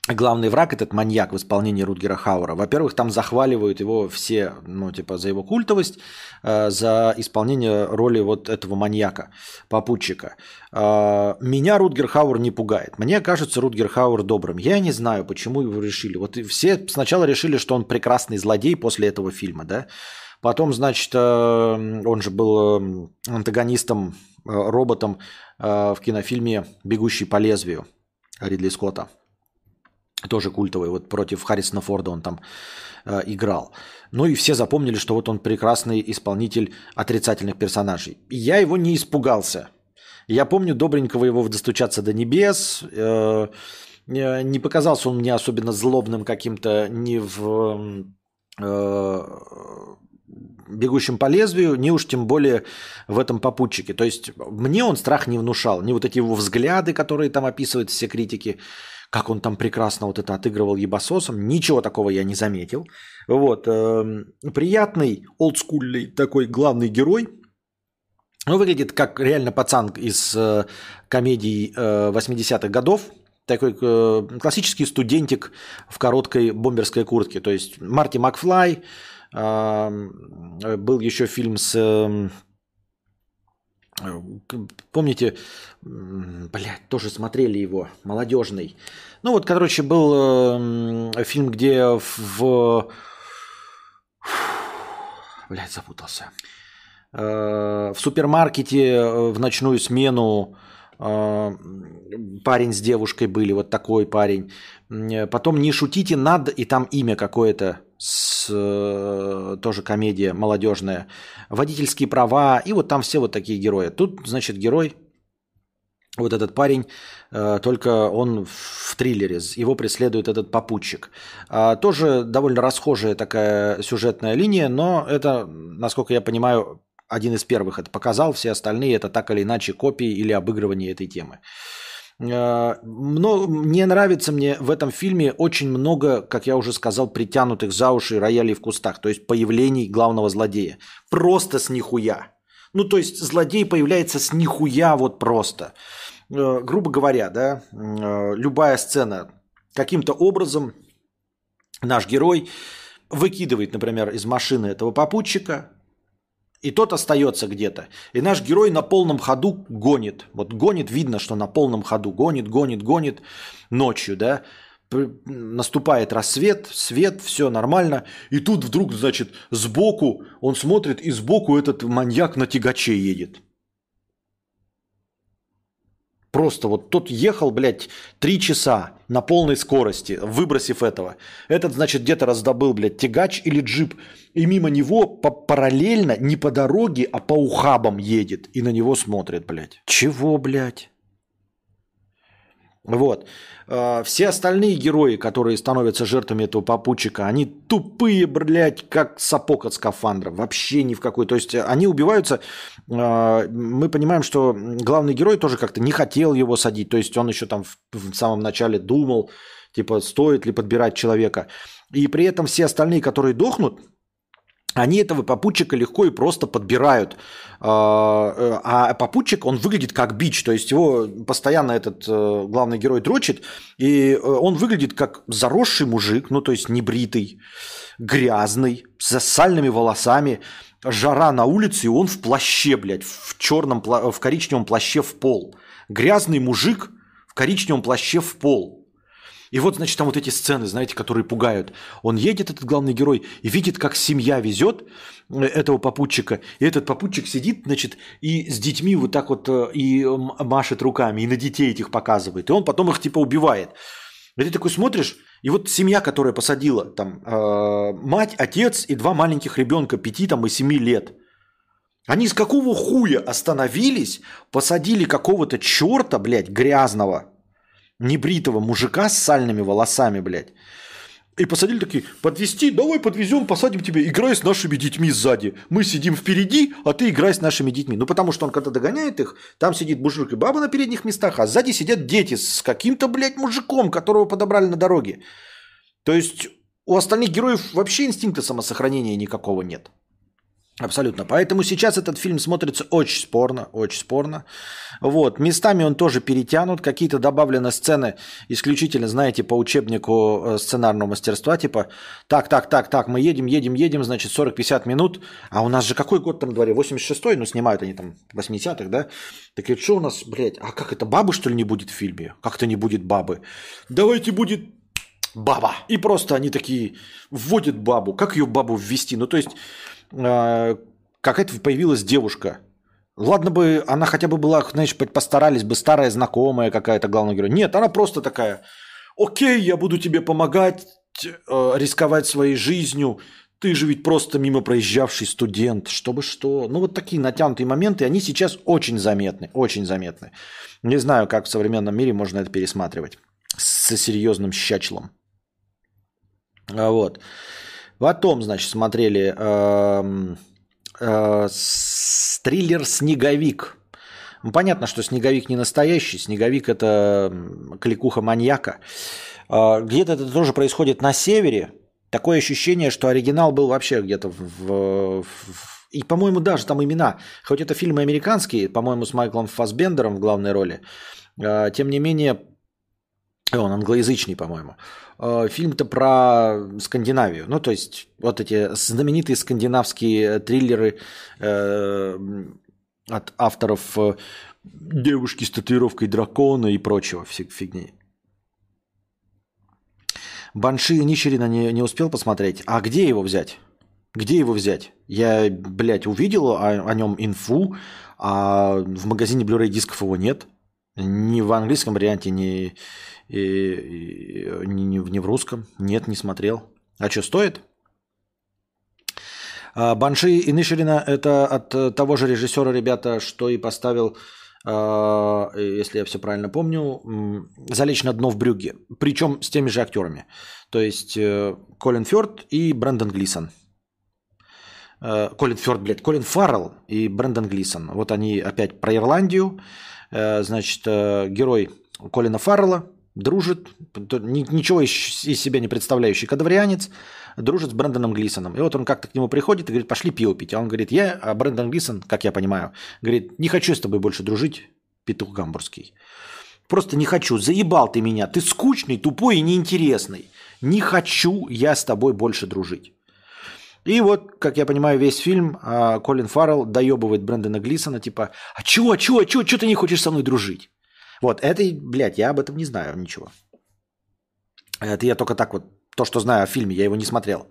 главный враг этот маньяк в исполнении Рутгера Хаура. Во-первых, там захваливают его все, ну, типа, за его культовость, а, за исполнение роли вот этого маньяка, попутчика. А, меня Рутгер Хауэр не пугает. Мне кажется Рутгер Хауэр добрым. Я не знаю, почему его решили. Вот все сначала решили, что он прекрасный злодей после этого фильма, да? Потом, значит, он же был антагонистом, роботом Э, в кинофильме «Бегущий по лезвию» Ридли Скотта. Тоже культовый. Вот против Харрисона Форда он там э, играл. Ну и все запомнили, что вот он прекрасный исполнитель отрицательных персонажей. И я его не испугался. Я помню добренького его в «Достучаться до небес». Э, не показался он мне особенно злобным каким-то ни в э, бегущим по лезвию, не уж тем более в этом попутчике. То есть мне он страх не внушал. Не вот эти его взгляды, которые там описывают все критики, как он там прекрасно вот это отыгрывал ебасосом. Ничего такого я не заметил. Вот. Э, приятный, олдскульный такой главный герой. Он выглядит как реально пацан из э, комедий э, 80-х годов. Такой э, классический студентик в короткой бомберской куртке. То есть Марти Макфлай, был еще фильм с... Помните, блядь, тоже смотрели его, молодежный. Ну вот, короче, был эм, фильм, где в... Блядь, запутался. Э, в супермаркете э, в ночную смену э, парень с девушкой были, вот такой парень. Потом «Не шутите над», и там имя какое-то с, э, тоже комедия молодежная, водительские права, и вот там все вот такие герои. Тут, значит, герой, вот этот парень, э, только он в триллере, его преследует этот попутчик. А, тоже довольно расхожая такая сюжетная линия, но это, насколько я понимаю, один из первых это показал, все остальные это так или иначе копии или обыгрывание этой темы. Э, но не нравится мне в этом фильме очень много, как я уже сказал, притянутых за уши роялей в кустах, то есть появлений главного злодея. Просто с нихуя. Ну, то есть злодей появляется с нихуя вот просто. Э, грубо говоря, да, э, любая сцена каким-то образом наш герой выкидывает, например, из машины этого попутчика, и тот остается где-то. И наш герой на полном ходу гонит. Вот гонит, видно, что на полном ходу гонит, гонит, гонит ночью, да. Наступает рассвет, свет, все нормально. И тут вдруг, значит, сбоку, он смотрит, и сбоку этот маньяк на тягаче едет. Просто вот тот ехал, блядь, три часа на полной скорости, выбросив этого. Этот, значит, где-то раздобыл, блядь, тягач или джип. И мимо него по параллельно, не по дороге, а по ухабам едет. И на него смотрит, блядь. Чего, блядь? Вот. Э, все остальные герои, которые становятся жертвами этого попутчика, они тупые, блядь, как сапог от скафандра. Вообще ни в какой. То есть они убиваются. Э, мы понимаем, что главный герой тоже как-то не хотел его садить. То есть он еще там в самом начале думал, типа, стоит ли подбирать человека. И при этом все остальные, которые дохнут, они этого попутчика легко и просто подбирают. А, э, а попутчик, он выглядит как бич, то есть его постоянно этот э, главный герой дрочит, и э, он выглядит как заросший мужик, ну то есть небритый, грязный, с сальными волосами, жара на улице, и он в плаще, блядь, в черном, в коричневом плаще в пол. Грязный мужик в коричневом плаще в пол. И вот, значит, там вот эти сцены, знаете, которые пугают. Он едет, этот главный герой, и видит, как семья везет э, этого попутчика. И этот попутчик сидит, значит, и с детьми вот так вот э, и машет руками, и на детей этих показывает. И он потом их типа убивает. И ты такой смотришь, и вот семья, которая посадила, там, э, мать, отец и два маленьких ребенка, пяти там и семи лет. Они с какого хуя остановились, посадили какого-то черта, блядь, грязного, небритого мужика с сальными волосами, блядь. И посадили такие, подвести, давай подвезем, посадим тебя, играй с нашими детьми сзади. Мы сидим впереди, а ты играй с нашими детьми. Ну, потому что он когда догоняет их, там сидит мужик и баба на передних местах, а сзади сидят дети с каким-то, блядь, мужиком, которого подобрали на дороге. То есть у остальных героев вообще инстинкта самосохранения никакого нет. Абсолютно. Поэтому сейчас этот фильм смотрится очень спорно, очень спорно. Вот. Местами он тоже перетянут. Какие-то добавлены сцены исключительно, знаете, по учебнику э, сценарного мастерства. Типа, так, так, так, так, мы едем, едем, едем, значит, 40-50 минут. А у нас же какой год там дворе? 86-й? Ну, снимают они там 80-х, да? Так и что у нас, блядь, а как это, бабы, что ли, не будет в фильме? Как-то не будет бабы. Давайте будет баба. И просто они такие вводят бабу. Как ее бабу ввести? Ну, то есть какая-то появилась девушка. Ладно бы она хотя бы была, знаешь, постарались бы, старая знакомая какая-то главный герой. Нет, она просто такая, окей, я буду тебе помогать, э, рисковать своей жизнью, ты же ведь просто мимо проезжавший студент, чтобы что. Ну, вот такие натянутые моменты, они сейчас очень заметны, очень заметны. Не знаю, как в современном мире можно это пересматривать с серьезным щачлом. А вот. Потом, значит, смотрели э, э, триллер «Снеговик». Ну, понятно, что «Снеговик» не настоящий. «Снеговик» – это кликуха маньяка. Э, где-то это тоже происходит на севере. Такое ощущение, что оригинал был вообще где-то в, в, в и, по-моему, даже там имена, хоть это фильмы американские, по-моему, с Майклом Фассбендером в главной роли, э, тем не менее, он англоязычный, по-моему. Э, фильм-то про Скандинавию. Ну, то есть, вот эти знаменитые скандинавские триллеры э, от авторов э, «Девушки с татуировкой дракона» и прочего фигни. Банши Нищерина не, не успел посмотреть. А где его взять? Где его взять? Я, блядь, увидел о, о нем инфу, а в магазине Blu-ray дисков его нет. Ни в английском варианте, ни, и, и, ни, ни в русском. Нет, не смотрел. А что, стоит? А, Банши и Ниширина – это от того же режиссера, ребята, что и поставил, а, если я все правильно помню, «Залечь на дно в брюге». Причем с теми же актерами. То есть э, Колин Фёрд и Брэндон Глисон. Э, Колин Фёрд, блядь, Колин Фаррелл и Брэндон Глисон. Вот они опять про Ирландию. Э, значит, герой Колина Фаррелла дружит, ничего из себя не представляющий кадаврианец, дружит с Брэндоном Глисоном. И вот он как-то к нему приходит и говорит, пошли пиво пить. А он говорит, я, а Брэндон Глисон, как я понимаю, говорит, не хочу с тобой больше дружить, петух гамбургский. Просто не хочу, заебал ты меня, ты скучный, тупой и неинтересный. Не хочу я с тобой больше дружить. И вот, как я понимаю, весь фильм а, Колин Фаррелл доебывает Брэндона Глисона, типа, а чего, чего, чего, чего ты не хочешь со мной дружить? Вот, это, блядь, я об этом не знаю ничего. Это я только так вот, то, что знаю о фильме, я его не смотрел.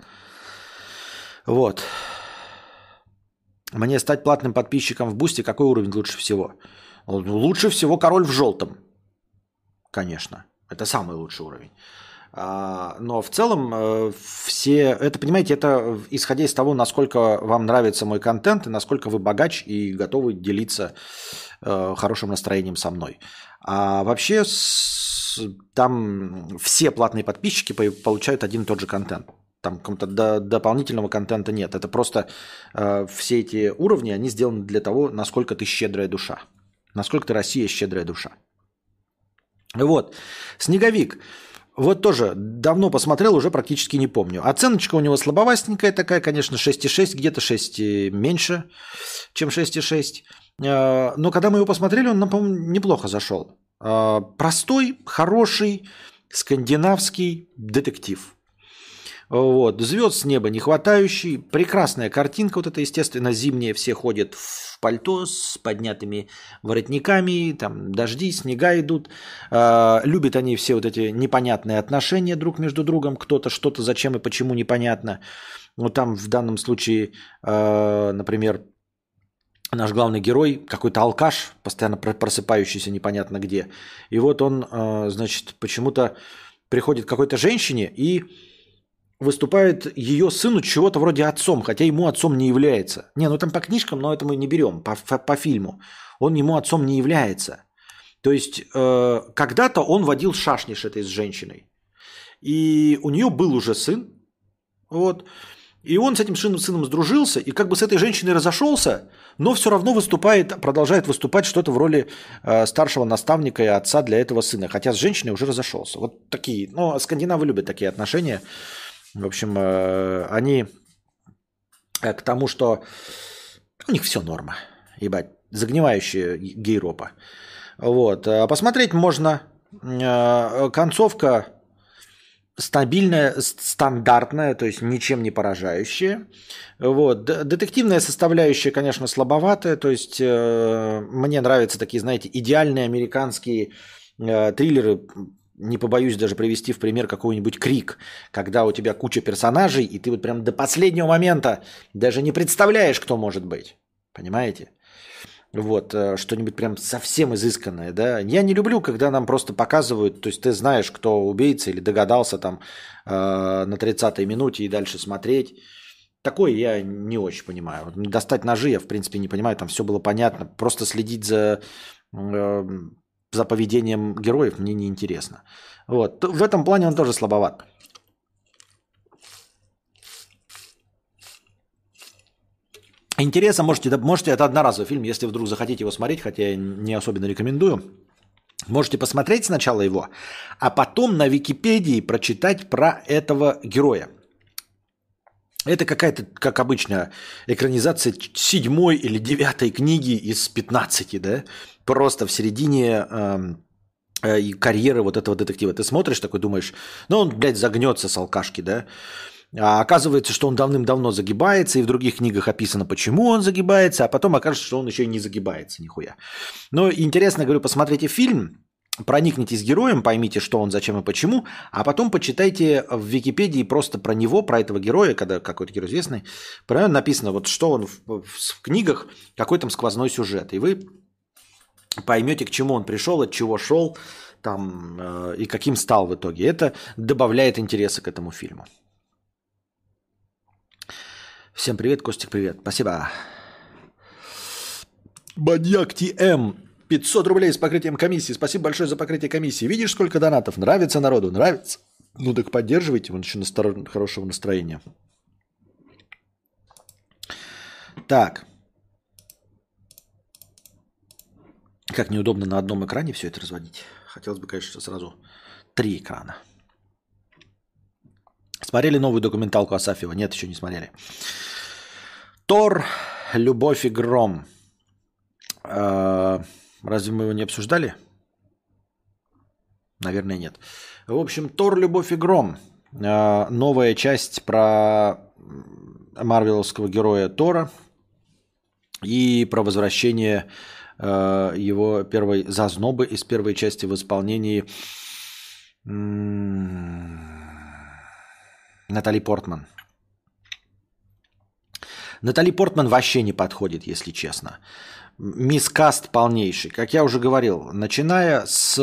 Вот. Мне стать платным подписчиком в Бусте, какой уровень лучше всего? Лучше всего король в желтом. Конечно. Это самый лучший уровень. А, но в целом э, все, это, понимаете, это исходя из того, насколько вам нравится мой контент и насколько вы богач и готовы делиться э, хорошим настроением со мной. А вообще, там все платные подписчики получают один и тот же контент. Там какого-то до, дополнительного контента нет. Это просто э, все эти уровни, они сделаны для того, насколько ты щедрая душа. Насколько ты Россия щедрая душа. Вот. Снеговик. Вот тоже давно посмотрел, уже практически не помню. Оценочка у него слабовастенькая такая, конечно, 6,6, где-то 6 меньше, чем 6,6. Э, но когда мы его посмотрели, он нам, по-моему, неплохо зашел. Э, простой, хороший, скандинавский детектив. Вот. Звезд с неба не хватающий. Прекрасная картинка. Вот это, естественно, зимняя. Все ходят в пальто с поднятыми воротниками. Там дожди, снега идут. Э, любят они все вот эти непонятные отношения друг между другом. Кто-то что-то зачем и почему непонятно. Вот там в данном случае, например, наш главный герой, какой-то алкаш, постоянно просыпающийся непонятно где. И вот он, э, значит, почему-то приходит к какой-то женщине и выступает ее сыну чего-то вроде отцом, хотя ему отцом не является. Не, ну там по книжкам, но это мы не берем, по, по, фильму. Он ему отцом не является. То есть э, когда-то он водил шашни этой с женщиной. И у нее был уже сын. Вот. И он с этим сыном сдружился, и как бы с этой женщиной разошелся, но все равно выступает, продолжает выступать что-то в роли э, старшего наставника и отца для этого сына, хотя с женщиной уже разошелся. Вот такие, ну, скандинавы любят такие отношения. В общем, э, они э, к тому, что у них все норма. Ебать, загнивающая гейропа. Вот. Э, посмотреть можно. Концовка стабильная, стандартная, то есть ничем не поражающая. Вот. Детективная составляющая, конечно, слабоватая. То есть мне нравятся такие, знаете, идеальные американские триллеры не побоюсь даже привести в пример какой-нибудь крик, когда у тебя куча персонажей, и ты вот прям до последнего момента даже не представляешь, кто может быть. Понимаете? Вот, э, что-нибудь прям совсем изысканное, да. Я не люблю, когда нам просто показывают, то есть ты знаешь, кто убийца или догадался там э, на 30-й минуте и дальше смотреть. Такое я не очень понимаю. Достать ножи я, в принципе, не понимаю, там все было понятно. Просто следить за э, за поведением героев мне не интересно. Вот. В этом плане он тоже слабоват. Интересно, можете, можете, это одноразовый фильм, если вдруг захотите его смотреть, хотя я не особенно рекомендую. Можете посмотреть сначала его, а потом на Википедии прочитать про этого героя. Это какая-то, как обычно, экранизация седьмой или девятой книги из 15, да? Просто в середине эм, э, карьеры вот этого детектива. Ты смотришь такой, думаешь, ну он, блядь, загнется с алкашки, да? А оказывается, что он давным-давно загибается, и в других книгах описано, почему он загибается, а потом окажется, что он еще и не загибается нихуя. Но интересно, говорю, посмотрите фильм, проникнитесь героем, поймите, что он, зачем и почему, а потом почитайте в Википедии просто про него, про этого героя, когда какой-то герой известный, про написано, вот что он в, в, в книгах, какой там сквозной сюжет. И вы поймете, к чему он пришел, от чего шел, там, э, и каким стал в итоге. Это добавляет интереса к этому фильму. Всем привет, Костик, привет. Спасибо. Маньяк ТМ 500 рублей с покрытием комиссии. Спасибо большое за покрытие комиссии. Видишь, сколько донатов? Нравится народу? Нравится? Ну так поддерживайте, он еще на хорошего настроения. Так. Как неудобно на одном экране все это разводить. Хотелось бы, конечно, сразу три экрана. Смотрели новую документалку Асафьева? Нет, еще не смотрели. Тор, Любовь и Гром. А, Разве мы его не обсуждали? Наверное, нет. В общем, Тор, Любовь и Гром. А, новая часть про марвеловского героя Тора и про возвращение а, его первой зазнобы из первой части в исполнении Натали Портман. Натали Портман вообще не подходит, если честно мискаст полнейший. Как я уже говорил, начиная с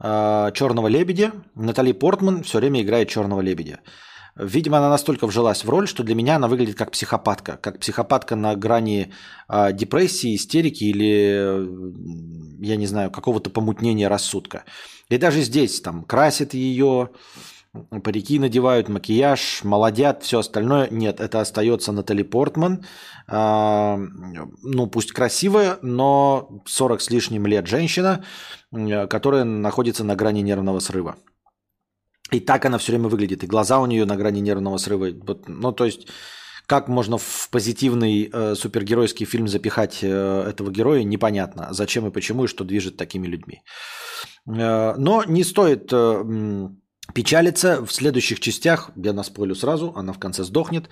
э, Черного лебедя, Натали Портман все время играет Черного лебедя. Видимо, она настолько вжилась в роль, что для меня она выглядит как психопатка. Как психопатка на грани э, депрессии, истерики или, я не знаю, какого-то помутнения рассудка. И даже здесь там красит ее, парики надевают, макияж, молодят, все остальное. Нет, это остается Натали Портман. А, ну, пусть красивая, но 40 с лишним лет женщина, которая находится на грани нервного срыва. И так она все время выглядит. И глаза у нее на грани нервного срыва. Вот, ну, то есть, как можно в позитивный э, супергеройский фильм запихать э, этого героя, непонятно. Зачем и почему, и что движет такими людьми. Э, но не стоит... Э, Печалится в следующих частях, я наспойлю сразу, она в конце сдохнет,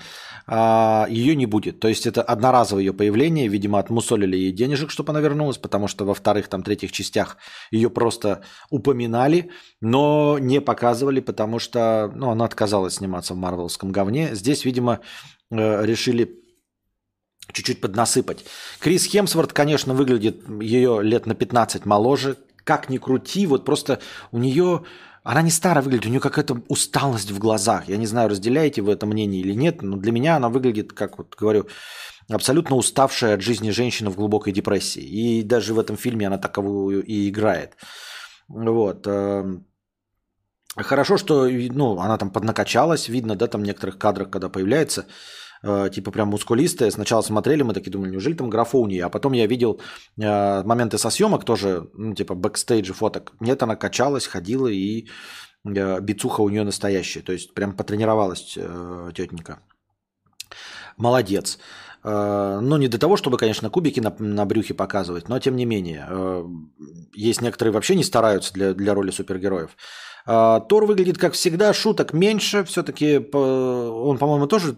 а, ее не будет. То есть это одноразовое ее появление, видимо, отмусолили ей денежек, чтобы она вернулась, потому что во вторых, там, третьих частях ее просто упоминали, но не показывали, потому что ну, она отказалась сниматься в марвелском говне. Здесь, видимо, э, решили чуть-чуть поднасыпать. Крис Хемсворт, конечно, выглядит ее лет на 15 моложе. Как ни крути, вот просто у нее она не старая выглядит, у нее какая-то усталость в глазах. Я не знаю, разделяете вы это мнение или нет, но для меня она выглядит, как вот говорю, абсолютно уставшая от жизни женщина в глубокой депрессии. И даже в этом фильме она таковую и играет. Вот. Эм, хорошо, что ну, она там поднакачалась, видно, да, там в некоторых кадрах, когда появляется. Э, типа прям мускулистая. Сначала смотрели, мы такие думали, неужели там не её? А потом я видел э, моменты со съемок тоже, ну, типа бэкстейджи фоток. Нет, она качалась, ходила и э, бицуха у нее настоящая. То есть прям потренировалась тетенька. Молодец. Ну, не для того, чтобы, конечно, кубики на, на брюхе показывать, но тем не менее. Есть некоторые вообще не стараются для, для роли супергероев. А, Тор выглядит как всегда, шуток меньше. Все-таки он, по-моему, тоже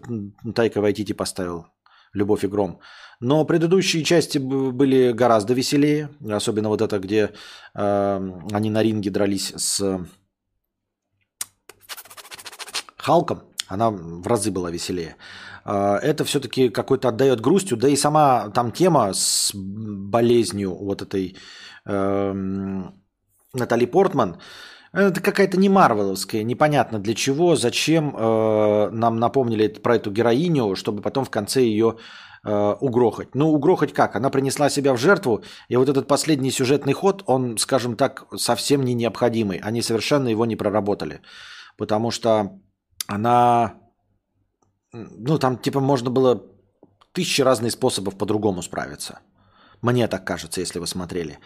Тайка Вайтити поставил «Любовь и гром». Но предыдущие части были гораздо веселее. Особенно вот это, где э, они на ринге дрались с Халком. Она в разы была веселее. Э, это все-таки какой-то отдает грустью. Да и сама там тема с болезнью вот этой э, Натали Портман – это какая-то не марвеловская, непонятно для чего, зачем э, нам напомнили про эту героиню, чтобы потом в конце ее э, угрохать. Ну, угрохать как? Она принесла себя в жертву, и вот этот последний сюжетный ход, он, скажем так, совсем не необходимый. Они совершенно его не проработали. Потому что она... Ну, там, типа, можно было тысячи разных способов по-другому справиться. Мне так кажется, если вы смотрели.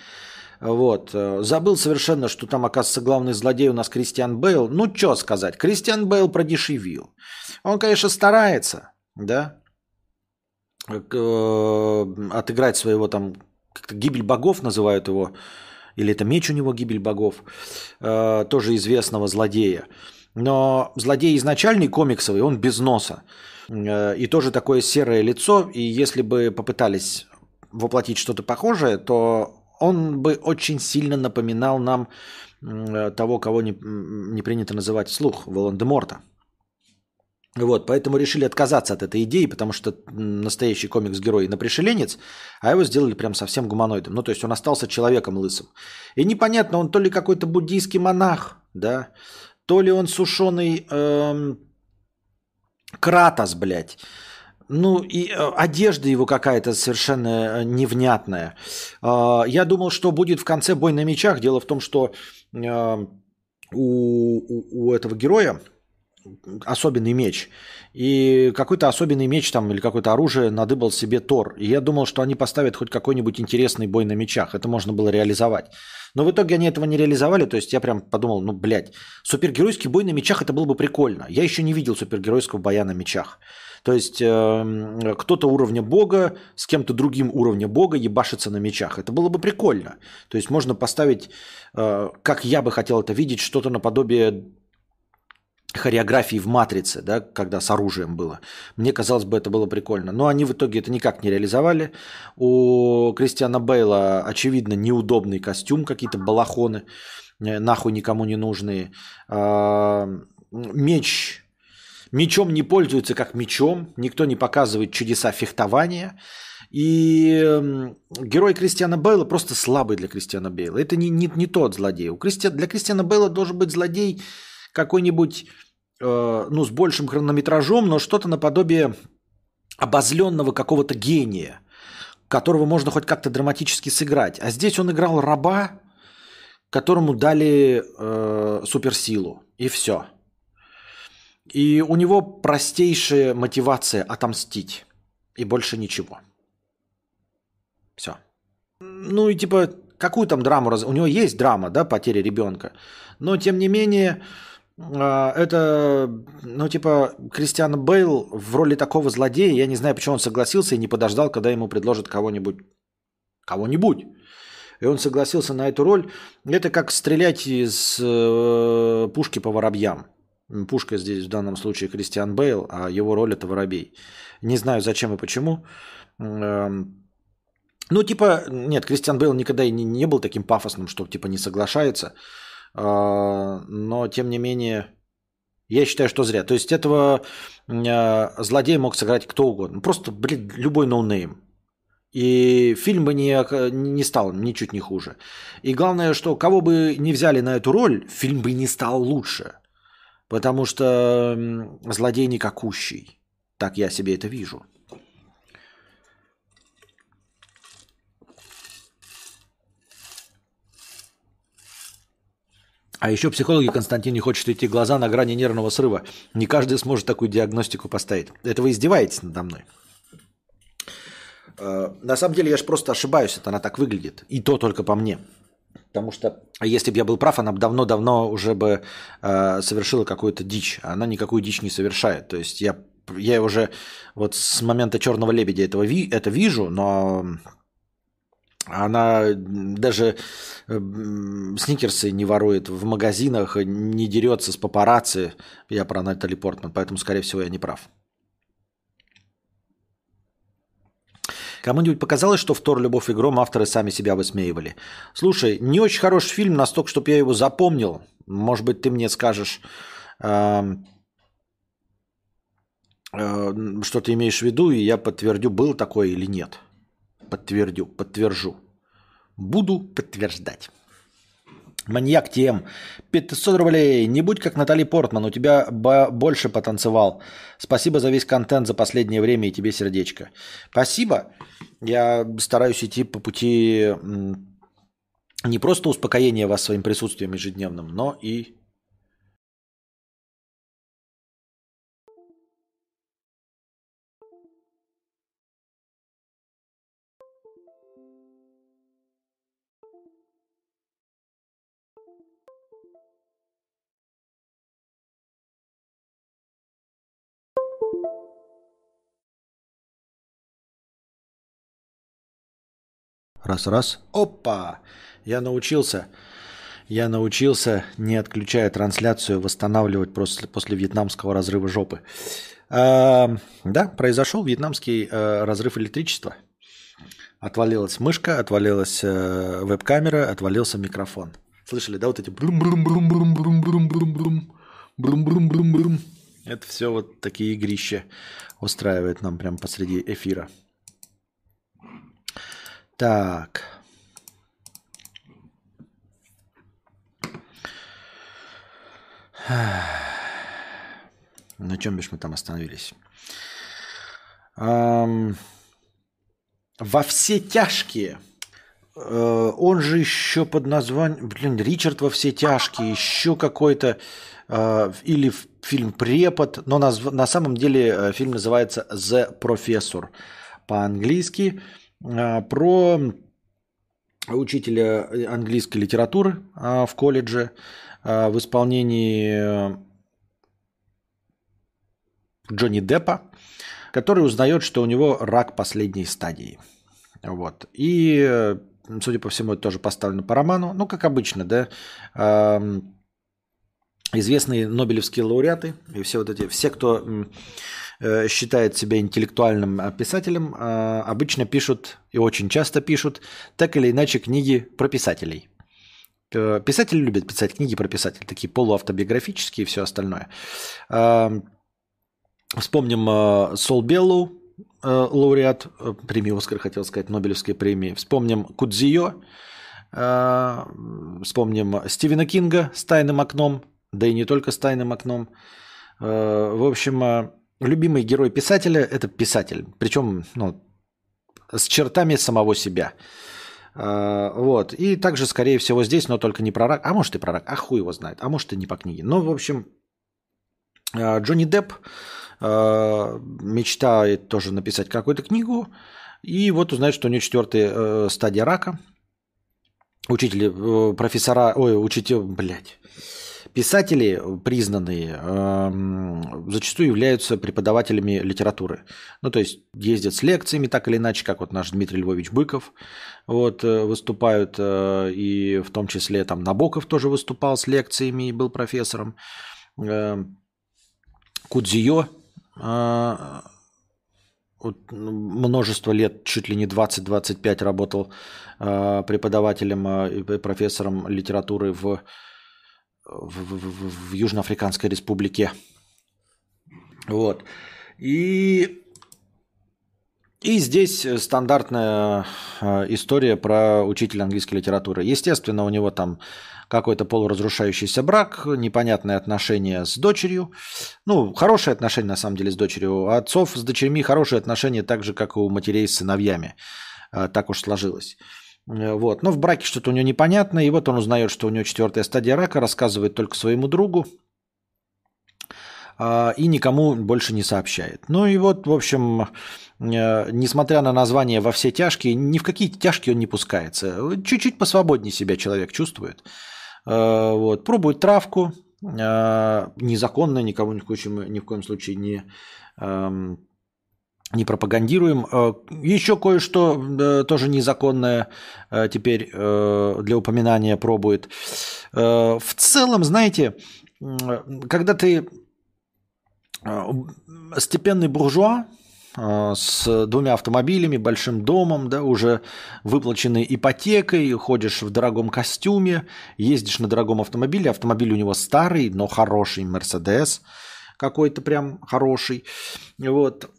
Вот. Э, забыл совершенно, что там, оказывается, главный злодей у нас Кристиан Бейл. Ну, что сказать, Кристиан Бейл продешевил. Он, конечно, старается, да, э, отыграть своего там, как-то гибель богов называют его, или это меч у него гибель богов, э, тоже известного злодея. Но злодей изначальный комиксовый, он без носа. И тоже такое серое лицо. И если бы попытались воплотить что-то похожее, то он бы очень сильно напоминал нам того, кого не, не принято называть слух, Волан-де-Морта. Вот, поэтому решили отказаться от этой идеи, потому что настоящий комикс-герой напришеленец, а его сделали прям совсем гуманоидом. Ну, то есть он остался человеком лысым. И непонятно, он то ли какой-то буддийский монах, да, то ли он сушеный эм, Кратос, блядь. Ну, и э, одежда его какая-то совершенно э, невнятная. Э, я думал, что будет в конце бой на мечах. Дело в том, что э, у, у этого героя особенный меч. И какой-то особенный меч там или какое-то оружие надыбал себе Тор. И я думал, что они поставят хоть какой-нибудь интересный бой на мечах. Это можно было реализовать. Но в итоге они этого не реализовали. То есть я прям подумал, ну, блядь, супергеройский бой на мечах это было бы прикольно. Я еще не видел супергеройского боя на мечах. То есть э, кто-то уровня бога с кем-то другим уровня бога ебашится на мечах. Это было бы прикольно. То есть можно поставить, э, как я бы хотел это видеть, что-то наподобие хореографии в «Матрице», да, когда с оружием было. Мне казалось бы, это было прикольно. Но они в итоге это никак не реализовали. У Кристиана Бейла, очевидно, неудобный костюм, какие-то балахоны, э, нахуй никому не нужные. А, меч Мечом не пользуются как мечом, никто не показывает чудеса фехтования. И герой Кристиана Бейла просто слабый для Кристиана Бейла. Это не, не, не тот злодей. У Кристи... Для Кристиана Бейла должен быть злодей какой-нибудь э, ну, с большим хронометражом, но что-то наподобие обозленного какого-то гения, которого можно хоть как-то драматически сыграть. А здесь он играл раба, которому дали э, суперсилу, и все. И у него простейшая мотивация отомстить, и больше ничего. Все. Ну и типа, какую там драму? Раз... У него есть драма, да, потеря ребенка. Но тем не менее, а, это, ну, типа, Кристиан Бейл в роли такого злодея, я не знаю, почему он согласился и не подождал, когда ему предложат кого-нибудь, кого-нибудь. И он согласился на эту роль. Это как стрелять из э, пушки по воробьям. Пушка здесь в данном случае Кристиан Бейл, а его роль это воробей. Не знаю, зачем и почему. Эм, ну, типа, нет, Кристиан Бейл никогда и не, был таким пафосным, что, типа, не соглашается. А, но, тем не менее, я считаю, что зря. То есть этого а, злодея мог сыграть кто угодно. Просто, блин, любой no name. И фильм бы не, не стал ничуть не хуже. И главное, что кого бы не взяли на эту роль, фильм бы не стал лучше. Потому что злодей никакущий. Так я себе это вижу. А еще психологи Константин не хочет идти глаза на грани нервного срыва. Не каждый сможет такую диагностику поставить. Это вы издеваетесь надо мной? Э, на самом деле я же просто ошибаюсь, это она так выглядит. И то только по мне. Потому что если бы я был прав, она бы давно-давно уже бы э, совершила какую-то дичь. Она никакую дичь не совершает. То есть я, я уже вот с момента черного лебедя этого ви, это вижу, но она даже э, сникерсы не ворует в магазинах, не дерется с папарацци. Я про Натали Портман, поэтому, скорее всего, я не прав. Кому-нибудь показалось, что в Тор «Любовь и гром» авторы сами себя высмеивали? Слушай, не очень хороший фильм, настолько, чтобы я его запомнил. Может быть, ты мне скажешь, э, э, что ты имеешь в виду, и я подтвердю, был такой или нет подтвердю, подтвержу. Буду подтверждать. Маньяк тем. 500 рублей. Не будь как Натали Портман, у тебя больше потанцевал. Спасибо за весь контент за последнее время и тебе сердечко. Спасибо. Я стараюсь идти по пути не просто успокоения вас своим присутствием ежедневным, но и Раз-раз. Опа! Я научился. Я научился, не отключая трансляцию, восстанавливать после, после вьетнамского разрыва жопы. А, да, произошел вьетнамский а, разрыв электричества. Отвалилась мышка, отвалилась а, веб-камера, отвалился микрофон. Слышали, да, вот эти брум брум брум брум брум брум брум брум брум брум брум брум Это все вот такие игрища устраивает нам прямо посреди эфира. Так. На чем бишь мы там остановились? Эм, во все тяжкие. Э, он же еще под названием, блин, Ричард во все тяжкие, еще какой-то, э, или фильм Препод, но на, на самом деле э, фильм называется The Professor по-английски. А, про учителя английской литературы а, в колледже а, в исполнении Джонни Деппа, который узнает, что у него рак последней стадии. Вот. И, судя по всему, это тоже поставлено по роману. Ну, как обычно, да, известные нобелевские лауреаты и все вот эти, все, кто Э, считает себя интеллектуальным э, писателем, э, обычно пишут и очень часто пишут так или иначе книги про писателей. Писатели любят писать книги про писателей, такие полуавтобиографические и все остальное. Вспомним Сол Беллоу, лауреат премии Оскар, хотел сказать, Нобелевской премии. Вспомним Кудзио, вспомним Стивена Кинга с «Тайным окном», да и не только с «Тайным окном». В общем, любимый герой писателя – это писатель. Причем ну, с чертами самого себя. Вот. И также, скорее всего, здесь, но только не про рак. А может и про рак. А хуй его знает. А может и не по книге. Ну, в общем, Джонни Депп мечтает тоже написать какую-то книгу. И вот узнает, что у него четвертая э, стадия рака. Учители, э, профессора, ой, учитель, блядь. Писатели признанные э, зачастую являются преподавателями литературы. Ну, то есть ездят с лекциями так или иначе, как вот наш Дмитрий Львович Быков вот, э, выступают, э, и в том числе там Набоков тоже выступал с лекциями и был профессором. Э, Кудзио э, множество лет, чуть ли не 20-25 работал э, преподавателем и э, профессором литературы в, в, в, в Южноафриканской республике. Вот. И, и здесь стандартная э, история про учителя английской литературы. Естественно, у него там какой-то полуразрушающийся брак, непонятные отношения с дочерью. Ну, хорошие отношения, на самом деле, с дочерью. У отцов с дочерьми хорошие отношения, так же, как и у матерей с сыновьями. А, так уж сложилось. Э, вот. Но в браке что-то у него непонятно, и вот он узнает, что у него четвертая стадия рака, рассказывает только своему другу а, и никому больше не сообщает. Ну и вот, в общем, э, несмотря на название «Во все тяжкие», ни в какие тяжкие он не пускается. Чуть-чуть посвободнее себя человек чувствует. Э, вот, пробует травку, незаконно, никого ни в коем, ни в коем случае не, эм, не пропагандируем. Э, еще кое-что тоже незаконное теперь для упоминания пробует. В целом, знаете, когда ты степенный буржуа, с двумя автомобилями, большим домом, да, уже выплаченной ипотекой, ходишь в дорогом костюме, ездишь на дорогом автомобиле, автомобиль у него старый, но хороший, Мерседес какой-то прям хороший, вот,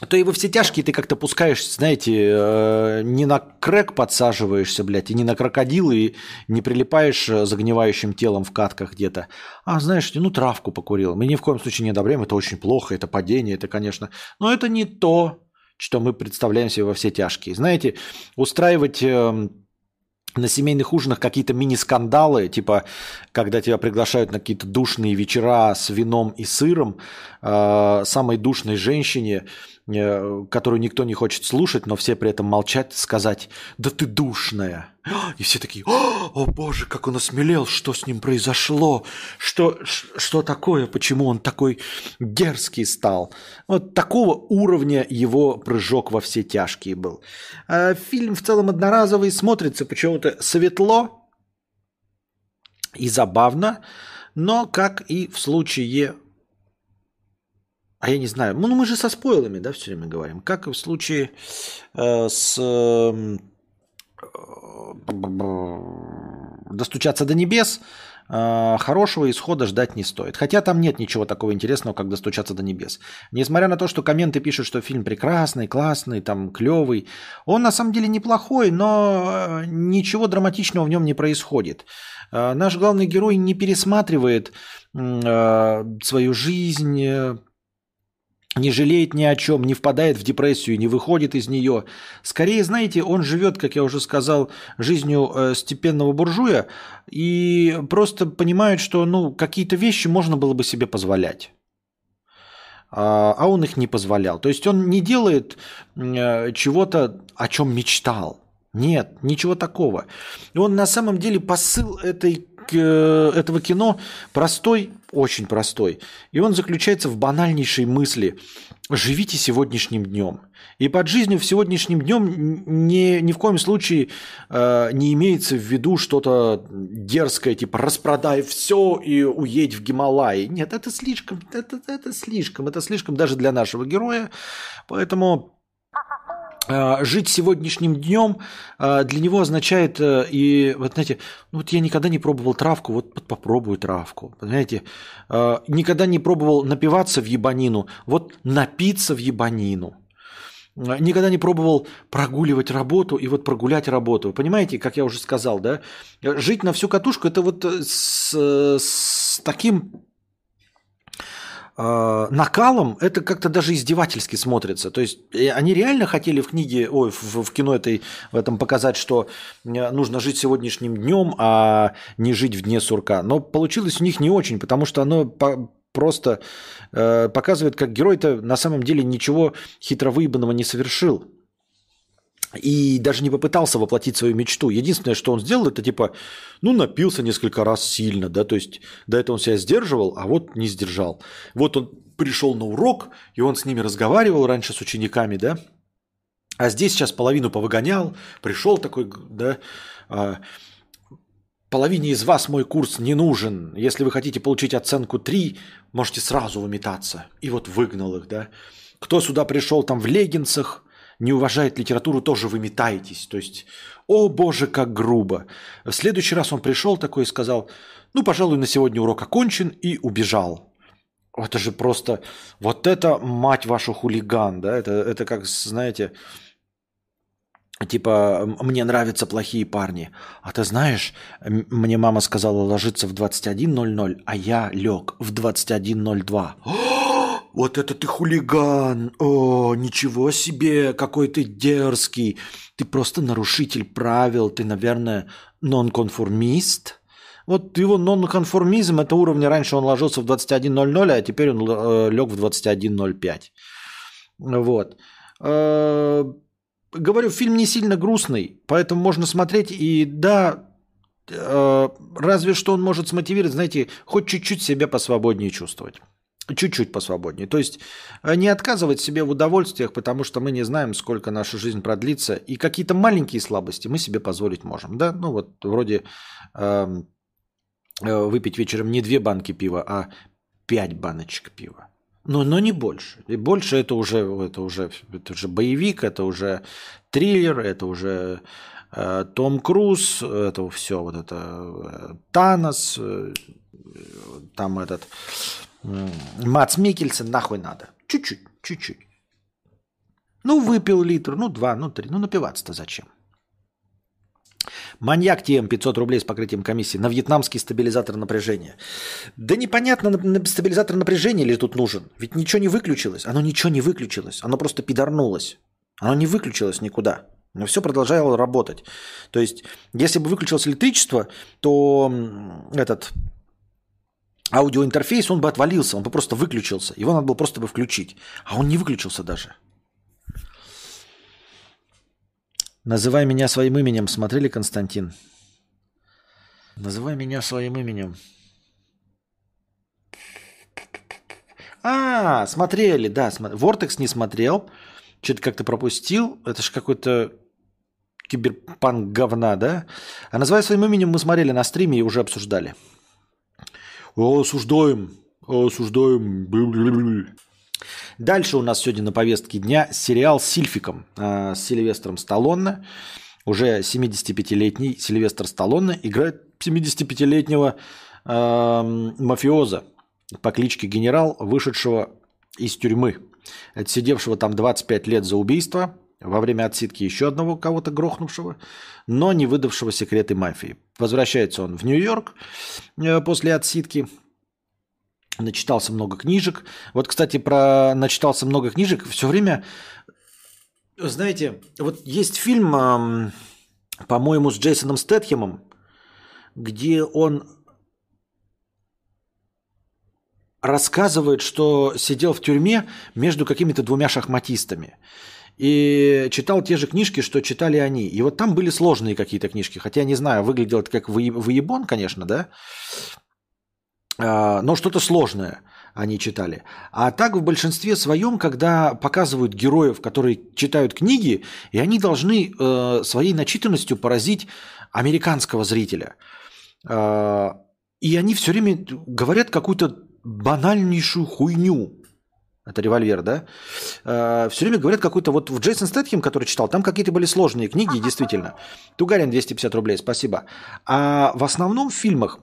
то и во все тяжкие ты как-то пускаешься, знаете, э, не на крэк подсаживаешься, блядь, и не на крокодил, и не прилипаешь э, загнивающим телом в катках где-то. А, знаешь, ну травку покурил. Мы ни в коем случае не одобряем, это очень плохо, это падение, это, конечно. Но это не то, что мы представляем себе во все тяжкие. Знаете, устраивать эм, на семейных ужинах какие-то мини-скандалы, типа, когда тебя приглашают на какие-то душные вечера с вином и сыром, э, самой душной женщине, которую никто не хочет слушать, но все при этом молчат, сказать «Да ты душная!» И все такие «О, боже, как он осмелел! Что с ним произошло? Что, что такое? Почему он такой дерзкий стал?» Вот такого уровня его прыжок во все тяжкие был. А фильм в целом одноразовый, смотрится почему-то светло и забавно, но, как и в случае а я не знаю. Ну, мы же со спойлами, да, все время говорим. Как и в случае э, с э, «Достучаться до небес», э, хорошего исхода ждать не стоит. Хотя там нет ничего такого интересного, как «Достучаться до небес». Несмотря на то, что комменты пишут, что фильм прекрасный, классный, там, клевый, он на самом деле неплохой, но э, ничего драматичного в нем не происходит. Наш главный герой не пересматривает свою жизнь, не жалеет ни о чем, не впадает в депрессию, не выходит из нее. Скорее, знаете, он живет, как я уже сказал, жизнью э, степенного буржуя и просто понимает, что ну, какие-то вещи можно было бы себе позволять. А, а он их не позволял. То есть он не делает э, чего-то, о чем мечтал. Нет, ничего такого. И он на самом деле посыл этой Э, этого кино простой, очень простой. И он заключается в банальнейшей мысли. Живите сегодняшним днем. И под жизнью в сегодняшнем днем ни, ни в коем случае э, не имеется в виду что-то дерзкое, типа распродай все и уедь в Гималаи. Нет, это слишком, это, это слишком, это слишком даже для нашего героя. Поэтому жить сегодняшним днем а, для него означает э, и вот знаете, ну вот я никогда не пробовал травку, вот попробую травку, понимаете, никогда не пробовал напиваться в ебанину, вот напиться в ебанину, никогда не пробовал прогуливать работу и вот прогулять работу, понимаете, как я уже сказал, да, жить на всю катушку это вот с, с таким э, накалом это как-то даже издевательски смотрится. То есть они реально хотели в книге, ой, в, в кино этой, в этом показать, что нужно жить сегодняшним днем, а не жить в дне сурка. Но получилось у них не очень, потому что оно по, просто э, показывает, как герой-то на самом деле ничего хитро выебанного не совершил и даже не попытался воплотить свою мечту. Единственное, что он сделал, это типа, ну, напился несколько раз сильно, да, то есть до этого он себя сдерживал, а вот не сдержал. Вот он пришел на урок, и он с ними разговаривал раньше с учениками, да, а здесь сейчас половину повыгонял, пришел такой, да, а, половине из вас мой курс не нужен. Если вы хотите получить оценку 3, можете сразу выметаться. И вот выгнал их, да. Кто сюда пришел там в леггинсах, не уважает литературу, тоже вы метаетесь. То есть, о боже, как грубо. В следующий раз он пришел такой и сказал, ну, пожалуй, на сегодня урок окончен и убежал. Это же просто, вот это, мать вашу, хулиган, да, это, это как, знаете, типа, мне нравятся плохие парни. А ты знаешь, мне мама сказала ложиться в 21.00, а я лег в 21.02. Вот это ты хулиган! О, ничего себе, какой ты дерзкий! Ты просто нарушитель правил, ты, наверное, нонконформист. Вот его нонконформизм, это уровня, раньше он ложился в 21.00, а теперь он э, лег в 21.05. Вот. Э, говорю, фильм не сильно грустный, поэтому можно смотреть, и да, э, разве что он может смотивировать, знаете, хоть чуть-чуть себя посвободнее чувствовать. Чуть-чуть посвободнее. То есть э, не отказывать себе в удовольствиях, потому что мы не знаем, сколько наша жизнь продлится. И какие-то маленькие слабости мы себе позволить можем. Да? Ну вот вроде э, э, выпить вечером не две банки пива, а пять баночек пива. Но, но не больше. И больше это уже, это уже, это уже боевик, это уже триллер, это уже э, Том Круз, это все вот это э, Танос, э, там этот Мац Микельсон нахуй надо. Чуть-чуть, чуть-чуть. Ну, выпил литр, ну, два, ну, три. Ну, напиваться-то зачем? Маньяк ТМ 500 рублей с покрытием комиссии на вьетнамский стабилизатор напряжения. Да непонятно, стабилизатор напряжения ли тут нужен. Ведь ничего не выключилось. Оно ничего не выключилось. Оно просто пидорнулось. Оно не выключилось никуда. Но все продолжало работать. То есть, если бы выключилось электричество, то этот аудиоинтерфейс, он бы отвалился, он бы просто выключился. Его надо было просто бы включить. А он не выключился даже. Называй меня своим именем. Смотрели, Константин? Называй меня своим именем. А, смотрели, да. Вортекс не смотрел. Что-то как-то пропустил. Это же какой-то киберпанк говна, да? А называй своим именем мы смотрели на стриме и уже обсуждали. Осуждаем, осуждаем. Дальше у нас сегодня на повестке дня сериал с Сильфиком, э, с Сильвестром Сталлоне. Уже 75-летний Сильвестр Сталлоне играет 75-летнего э, мафиоза по кличке Генерал, вышедшего из тюрьмы, отсидевшего там 25 лет за убийство, во время отсидки еще одного кого-то грохнувшего, но не выдавшего секреты мафии. Возвращается он в Нью-Йорк э, после отсидки, начитался много книжек. Вот, кстати, про начитался много книжек. Все время, знаете, вот есть фильм, по-моему, с Джейсоном Стэтхемом, где он рассказывает, что сидел в тюрьме между какими-то двумя шахматистами и читал те же книжки, что читали они. И вот там были сложные какие-то книжки, хотя не знаю, выглядело это как выебон, конечно, да, а, но что-то сложное они читали. А так в большинстве своем, когда показывают героев, которые читают книги, и они должны э, своей начитанностью поразить американского зрителя. Э, и они все время говорят какую-то банальнейшую хуйню. Это револьвер, да? Э, все время говорят какой-то... Вот в Джейсон Стэтхем, который читал, там какие-то были сложные книги, действительно. Тугарин 250 рублей, спасибо. А в основном в фильмах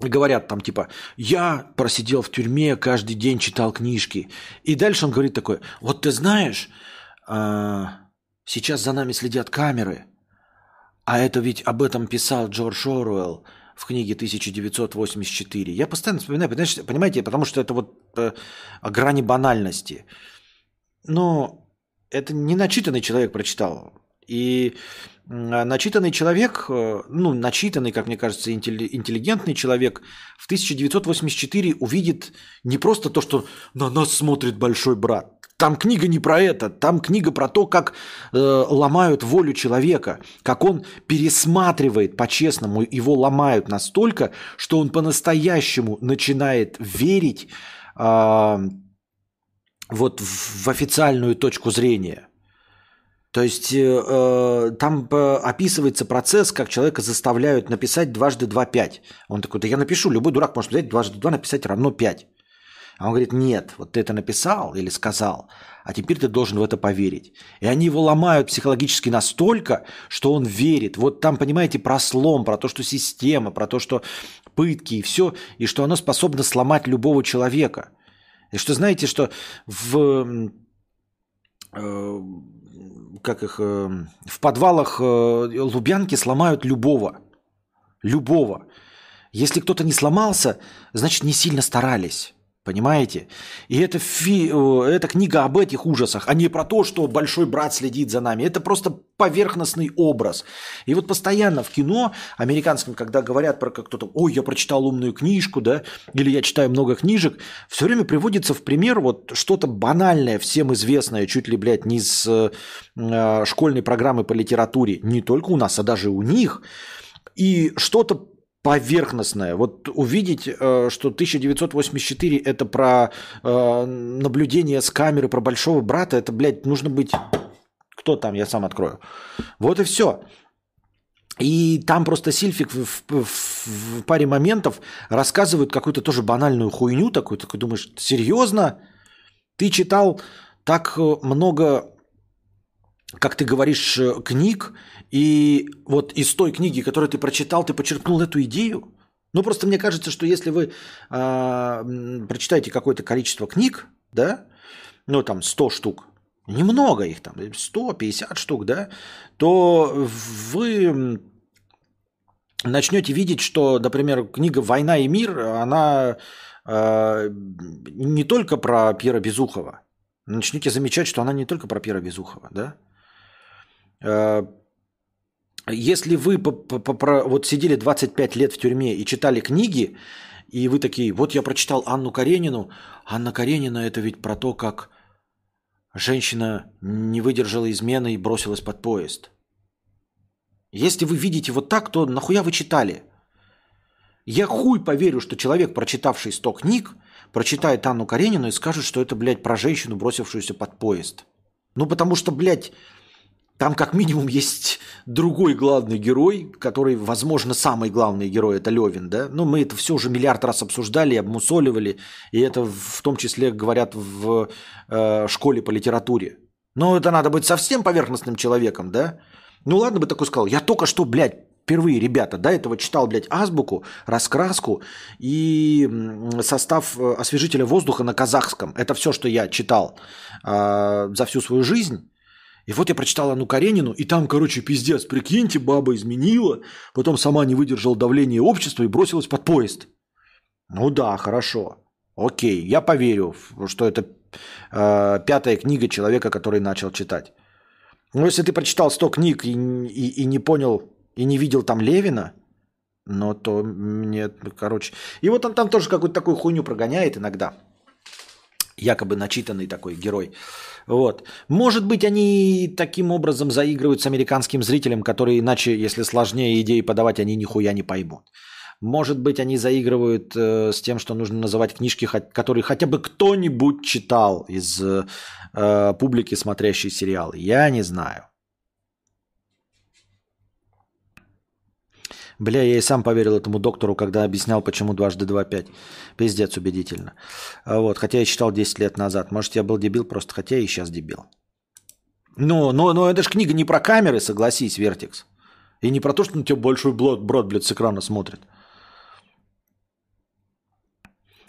говорят там типа, я просидел в тюрьме, каждый день читал книжки. И дальше он говорит такое, вот ты знаешь, а, сейчас за нами следят камеры, а это ведь об этом писал Джордж Оруэлл в книге 1984. Я постоянно вспоминаю, понимаете, потому что это вот э, о грани банальности. Но это не начитанный человек прочитал. И начитанный человек, э, ну, начитанный, как мне кажется, интеллигентный человек в 1984 увидит не просто то, что на нас смотрит большой брат. Там книга не про это, там книга про то, как э, ломают волю человека, как он пересматривает по-честному, его ломают настолько, что он по-настоящему начинает верить э, вот в, в официальную точку зрения. То есть э, э там описывается процесс, как человека заставляют написать дважды два пять. Он такой, да я напишу, любой дурак может взять дважды два написать равно пять. А он говорит, нет, вот ты это написал или сказал, а теперь ты должен в это поверить. И они его ломают психологически настолько, что он верит. Вот там, понимаете, про слом, про то, что система, про то, что пытки и все, и что оно способно сломать любого человека. И что знаете, что в, э, как их, э, в подвалах э, Лубянки сломают любого. Любого. Если кто-то не сломался, значит не сильно старались. Понимаете? И это, фи... это книга об этих ужасах, а не про то, что большой брат следит за нами. Это просто поверхностный образ. И вот постоянно в кино американском, когда говорят про кто-то, ой, я прочитал умную книжку, да, или я читаю много книжек, все время приводится в пример вот что-то банальное, всем известное, чуть ли, блядь, не из э, школьной программы по литературе, не только у нас, а даже у них. И что-то поверхностное. Вот увидеть, э, что 1984 это про э, наблюдение с камеры, про большого брата, это, блядь, нужно быть... Кто там? Я сам открою. Вот и все. И там просто Сильфик в, в, в паре моментов рассказывает какую-то тоже банальную хуйню такую. Такой думаешь, серьезно? Ты читал так много как ты говоришь, э, книг, и вот из той книги, которую ты прочитал, ты почерпнул эту идею? Ну, просто мне кажется, что если вы э, прочитаете какое-то количество книг, да, ну, там, 100 штук, немного их там, 150 штук, да, то вы начнете видеть, что, например, книга «Война и мир», она э, не только про Пьера Безухова. Начнете замечать, что она не только про Пьера Безухова, да, Э, если вы вот сидели 25 лет в тюрьме и читали книги, и вы такие, вот я прочитал Анну Каренину, Анна Каренина это ведь про то, как женщина не выдержала измены и бросилась под поезд. Если вы видите вот так, то нахуя вы читали? Я хуй поверю, что человек, прочитавший 100 книг, прочитает Анну Каренину и скажет, что это, блядь, про женщину, бросившуюся под поезд. Ну, потому что, блядь, там как минимум есть другой главный герой, который, возможно, самый главный герой, это Левин, да? Ну, мы это все уже миллиард раз обсуждали, обмусоливали, и это в том числе говорят в э, школе по литературе. Но это надо быть совсем поверхностным человеком, да? Ну ладно бы такой сказал, я только что, блядь, впервые, ребята, до этого читал, блядь, азбуку, раскраску и состав э, освежителя воздуха на казахском. Это все, что я читал э, за всю свою жизнь. И вот я прочитал Анну Каренину, и там, короче, пиздец, прикиньте, баба изменила, потом сама не выдержала давления общества и бросилась под поезд. Ну да, хорошо. Окей, я поверю, что это э, пятая книга человека, который начал читать. Но если ты прочитал 100 книг и, и, и не понял, и не видел там Левина, ну то нет, короче. И вот он там тоже какую-то такую хуйню прогоняет иногда. Якобы начитанный такой герой. Вот. Может быть, они таким образом заигрывают с американским зрителем, который иначе, если сложнее идеи подавать, они нихуя не поймут. Может быть, они заигрывают э, с тем, что нужно называть книжки, которые хотя бы кто-нибудь читал из э, публики, смотрящей сериалы. Я не знаю. Бля, я и сам поверил этому доктору, когда объяснял, почему дважды два пять. Пиздец убедительно. А вот, хотя я читал 10 лет назад. Может, я был дебил просто, хотя и сейчас дебил. Ну, но, но это же книга не про камеры, согласись, Вертикс. И не про то, что на тебя большой брод, брод блядь, с экрана смотрит.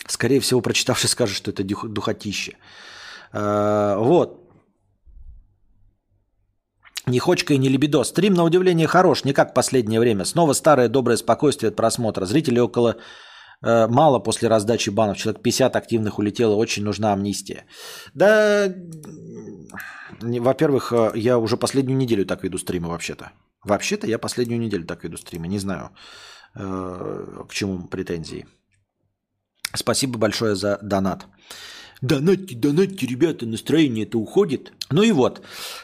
Скорее всего, прочитавший скажет, что это духотище. А, вот. Ни хочка и ни либидо. Стрим, на удивление, хорош, не как последнее время. Снова старое доброе спокойствие от просмотра. Зрителей около э, мало после раздачи банов. Человек 50 активных улетело. Очень нужна амнистия. Да, во-первых, э, я уже последнюю неделю так веду стримы вообще-то. Вообще-то я последнюю неделю так веду стримы. Не знаю, э, к чему претензии. Спасибо большое за донат. Донатьте, донатьте, ребята, настроение это уходит. Ну и вот,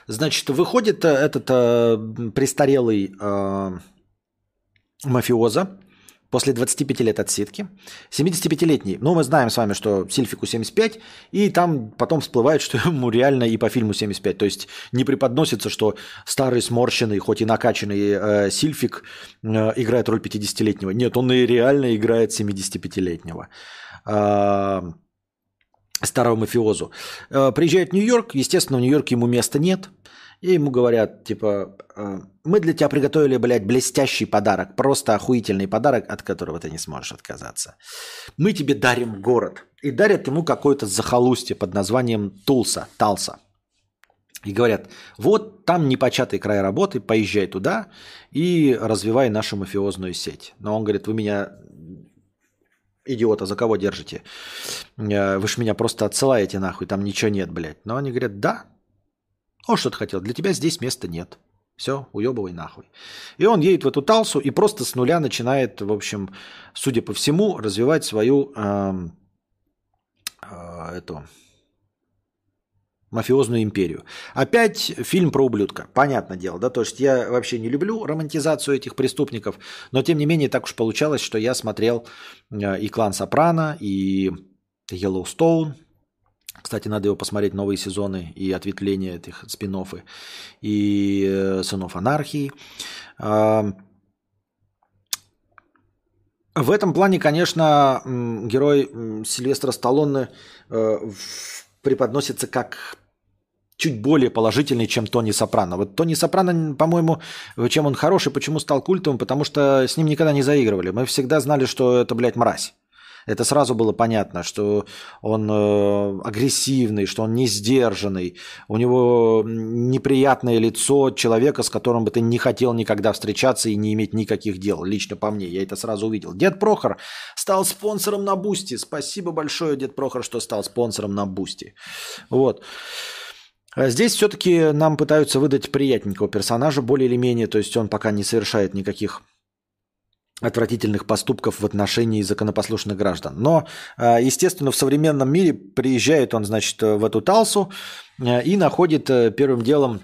значит, выходит э, этот э, престарелый э, мафиоза после 25 лет отсидки, 75-летний. Ну, мы знаем с вами, что Сильфику 75, и там потом всплывает, что ему реально и по фильму 75. То есть не преподносится, что старый сморщенный, хоть и накачанный э, Сильфик э, играет роль 50-летнего. Нет, он и реально играет 75-летнего. Э, старого мафиозу. Э, приезжает в Нью-Йорк, естественно, в Нью-Йорке ему места нет. И ему говорят, типа, «Э, мы для тебя приготовили, блядь, блестящий подарок, просто охуительный подарок, от которого ты не сможешь отказаться. Мы тебе дарим город. И дарят ему какое-то захолустье под названием Тулса, Талса. И говорят, вот там непочатый край работы, поезжай туда и развивай нашу мафиозную сеть. Но он говорит, вы меня идиота, за кого держите? Э, вы же меня просто отсылаете нахуй, там ничего нет, блядь. Но они говорят, да. О, что ты хотел, для тебя здесь места нет. Все, уебывай нахуй. И он едет в эту Талсу и просто с нуля начинает, в общем, судя по всему, развивать свою э, э, эту мафиозную империю. Опять фильм про ублюдка. Понятное дело, да? То есть я вообще не люблю романтизацию этих преступников, но тем не менее так уж получалось, что я смотрел э, и «Клан Сопрано», и «Йеллоустоун», кстати, надо его посмотреть, новые сезоны и ответвления этих спин и э, «Сынов анархии». В этом плане, конечно, герой Сильвестра Сталлоне э, преподносится как чуть более положительный, чем Тони Сопрано. Вот Тони Сопрано, по-моему, чем он хороший, почему стал культовым, потому что с ним никогда не заигрывали. Мы всегда знали, что это, блядь, мразь. Это сразу было понятно, что он э, агрессивный, что он не сдержанный, у него неприятное лицо человека, с которым бы ты не хотел никогда встречаться и не иметь никаких дел. Лично по мне, я это сразу увидел. Дед Прохор стал спонсором на Boosty. Спасибо большое, Дед Прохор, что стал спонсором на Boosty. Вот. А здесь все-таки нам пытаются выдать приятненького персонажа, более или менее, то есть он пока не совершает никаких отвратительных поступков в отношении законопослушных граждан. Но, а, естественно, в современном мире приезжает он, значит, в эту Талсу э, и находит э, первым делом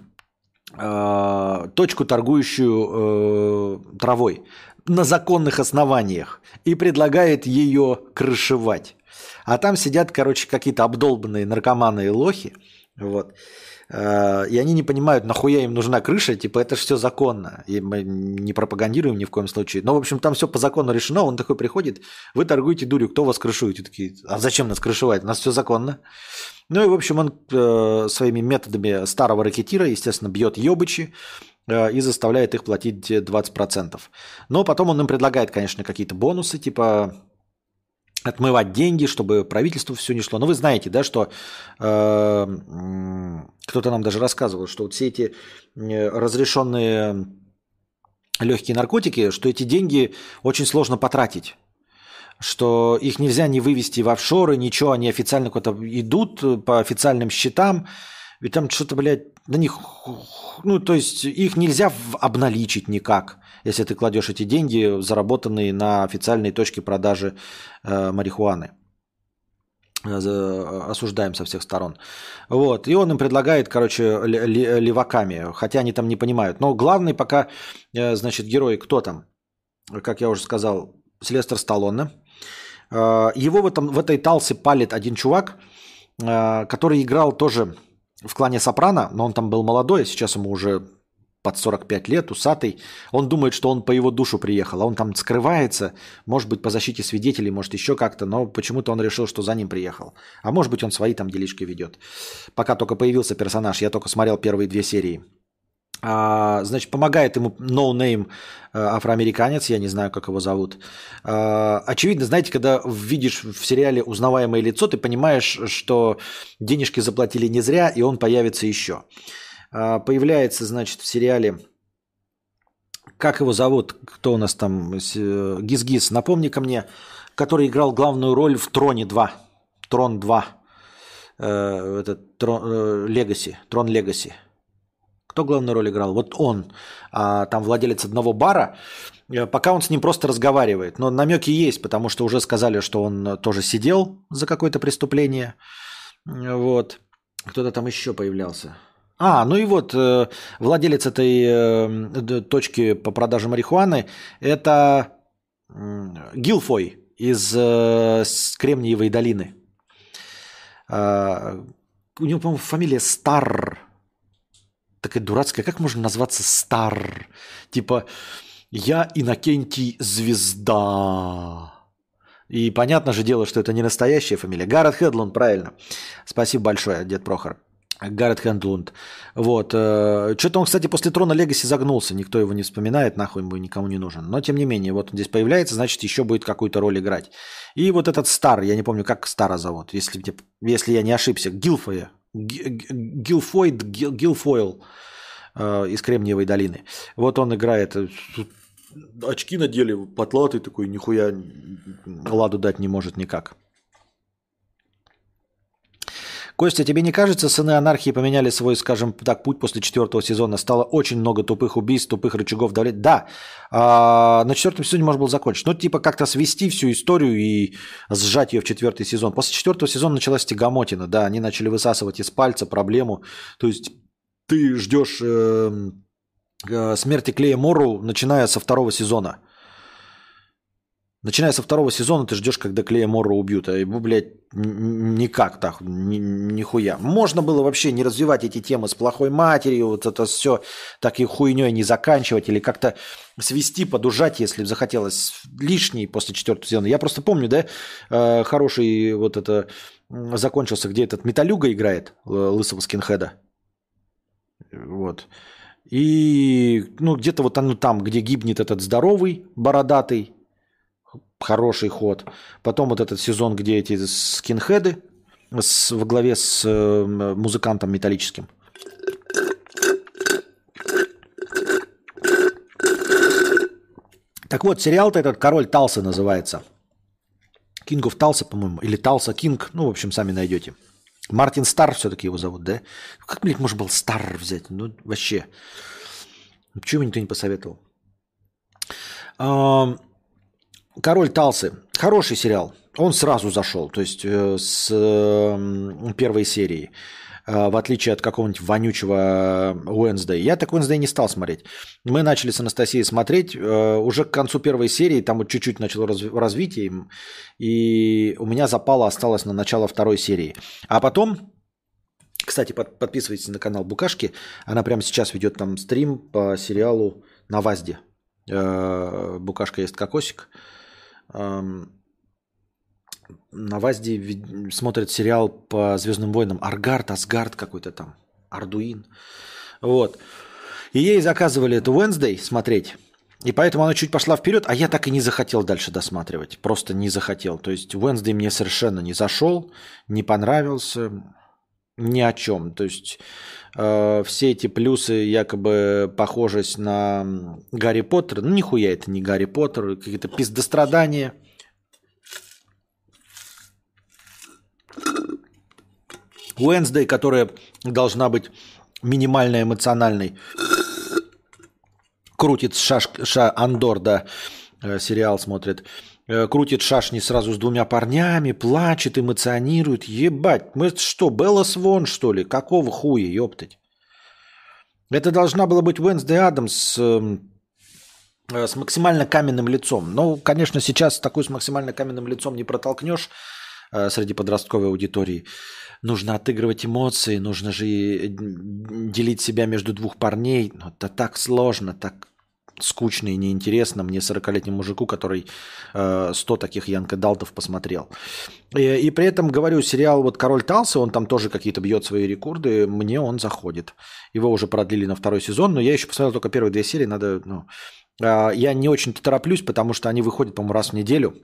а, точку, торгующую э, травой на законных основаниях и предлагает ее крышевать. А там сидят, короче, какие-то обдолбанные наркоманы и лохи, вот, Э, и они не понимают, нахуя им нужна крыша, типа это же все законно. И мы не пропагандируем ни в коем случае. Но, в общем, там все по закону решено. Он такой приходит, вы торгуете дурью, кто вас крышует? И такие, а зачем нас крышевать? У нас все законно. Ну и, в общем, он э, своими методами старого ракетира, естественно, бьет ебычи э, и заставляет их платить 20%. Но потом он им предлагает, конечно, какие-то бонусы, типа отмывать деньги, чтобы правительству все не шло. Но вы знаете, да, что э, кто-то нам даже рассказывал, что вот все эти э, разрешенные легкие наркотики, что эти деньги очень сложно потратить что их нельзя не вывести в офшоры, ничего, они официально куда-то идут по официальным счетам, ведь там что-то, блядь, на них, ну, то есть их нельзя обналичить никак если ты кладешь эти деньги, заработанные на официальной точке продажи э, марихуаны. Э, осуждаем со всех сторон. Вот. И он им предлагает, короче, леваками, хотя они там не понимают. Но главный пока, э, значит, герой кто там? Как я уже сказал, Селестер Сталлоне. Э, его в, этом, в этой талсе палит один чувак, который играл тоже в клане Сопрано, но он там был молодой, сейчас ему уже под 45 лет, усатый. Он думает, что он по его душу приехал, а он там скрывается, может быть, по защите свидетелей, может, еще как-то, но почему-то он решил, что за ним приехал. А может быть, он свои там делишки ведет. Пока только появился персонаж, я только смотрел первые две серии. А, значит, помогает ему no name, no э, афроамериканец, я не знаю, как его зовут. А, очевидно, знаете, когда видишь в сериале узнаваемое лицо, ты понимаешь, что денежки заплатили не зря, и он появится еще. а, появляется, значит, в сериале как его зовут, кто у нас там, э, Гиз-Гиз, напомни-ка мне, который играл главную роль в Троне 2, Трон 2, э, этот Трон, Легаси, Трон Легаси. Кто главную роль играл? Вот он, а, там владелец одного бара, э, пока он с ним просто разговаривает. Но намеки есть, потому что уже сказали, что он тоже сидел за какое-то преступление. Вот. Кто-то там еще появлялся. А, ну и вот э, владелец этой э, точки по продаже марихуаны – это э, Гилфой из э, Кремниевой долины. Э, у него, по-моему, фамилия Стар. Такая дурацкая. Как можно назваться Стар? Типа, я Иннокентий Звезда. И понятно же дело, что это не настоящая фамилия. Гаррет Хедлун, правильно. Спасибо большое, дед Прохор. Гаррет Хендлунд. Вот. Э, Что-то он, кстати, после Трона Легаси загнулся. Никто его не вспоминает, нахуй ему никому не нужен. Но, тем не менее, вот он здесь появляется, значит, еще будет какую-то роль играть. И вот этот Стар, я не помню, как Стара зовут, если, если я не ошибся, Гилфоя. Гилфойд, Гилфойл э, из Кремниевой долины. Вот он играет э, очки надели, потлатый такой, нихуя ладу дать не может никак. Костя, тебе не кажется, сыны анархии поменяли свой, скажем так, путь после четвертого сезона? Стало очень много тупых убийств, тупых рычагов давления. Да, а, на четвертом сезоне можно было закончить. Ну, типа как-то свести всю историю и сжать ее в четвертый сезон. После четвертого сезона началась тягомотина. Да, они начали высасывать из пальца проблему. То есть ты ждешь э, э, смерти Клея Мору, начиная со второго сезона. Начиная со второго сезона ты ждешь, когда Клея Морро убьют, а ему, блядь, никак так, ни, нихуя. Можно было вообще не развивать эти темы с плохой матерью, вот это все так и хуйней не заканчивать, или как-то свести, подужать, если захотелось лишний после четвертого сезона. Я просто помню, да, э, хороший вот это закончился, где этот Металюга играет, лысого скинхеда. Вот. И, ну, где-то вот он там, где гибнет этот здоровый, бородатый, хороший ход. Потом вот этот сезон, где эти скинхеды с, во главе с э, музыкантом металлическим. Так вот, сериал-то этот «Король Талса» называется. King of Талса, по-моему, или Талса Кинг, ну, в общем, сами найдете. Мартин Стар все-таки его зовут, да? Как, блядь, можно был Стар взять? Ну, вообще. Почему никто не посоветовал? Король Талсы. Хороший сериал. Он сразу зашел, то есть э, с первой серии. Э, в отличие от какого-нибудь вонючего Уэнсдей. Я так Уэнсдей не стал смотреть. Мы начали с Анастасией смотреть. Э, уже к концу первой серии, там вот чуть-чуть начало разв- развитие. И у меня запало осталось на начало второй серии. А потом кстати, под, подписывайтесь на канал Букашки. Она прямо сейчас ведет там стрим по сериалу на Вазде. Букашка есть кокосик на ВАЗДе смотрят сериал по Звездным войнам Аргард, Асгард какой-то там, Ардуин. Вот. И ей заказывали это Wednesday смотреть. И поэтому она чуть пошла вперед, а я так и не захотел дальше досматривать. Просто не захотел. То есть Wednesday мне совершенно не зашел, не понравился ни о чем. То есть э, все эти плюсы, якобы похожесть на Гарри Поттера, ну нихуя это не Гарри Поттер, какие-то пиздострадания. Уэнсдей, которая должна быть минимально эмоциональной, крутит шаш, ша, Андор, да, э, сериал смотрит. Э, крутит шашни сразу с двумя парнями, плачет, эмоционирует. Ебать, мы что, Белла Свон, что ли? Какого хуя, ёптать? Это должна была быть Уэнсдей Адамс с, эм, э, с максимально каменным лицом. Ну, конечно, сейчас такой с максимально каменным лицом не протолкнешь э, среди подростковой аудитории. Нужно отыгрывать эмоции, нужно же делить себя между двух парней. Но это так сложно, так скучно и неинтересно мне 40-летнему мужику, который э, 100 таких Янка Далтов посмотрел. И, и при этом, говорю, сериал вот «Король Талса», он там тоже какие-то бьет свои рекорды, мне он заходит. Его уже продлили на второй сезон, но я еще посмотрел только первые две серии, надо, ну... Э, я не очень-то тороплюсь, потому что они выходят, по-моему, раз в неделю.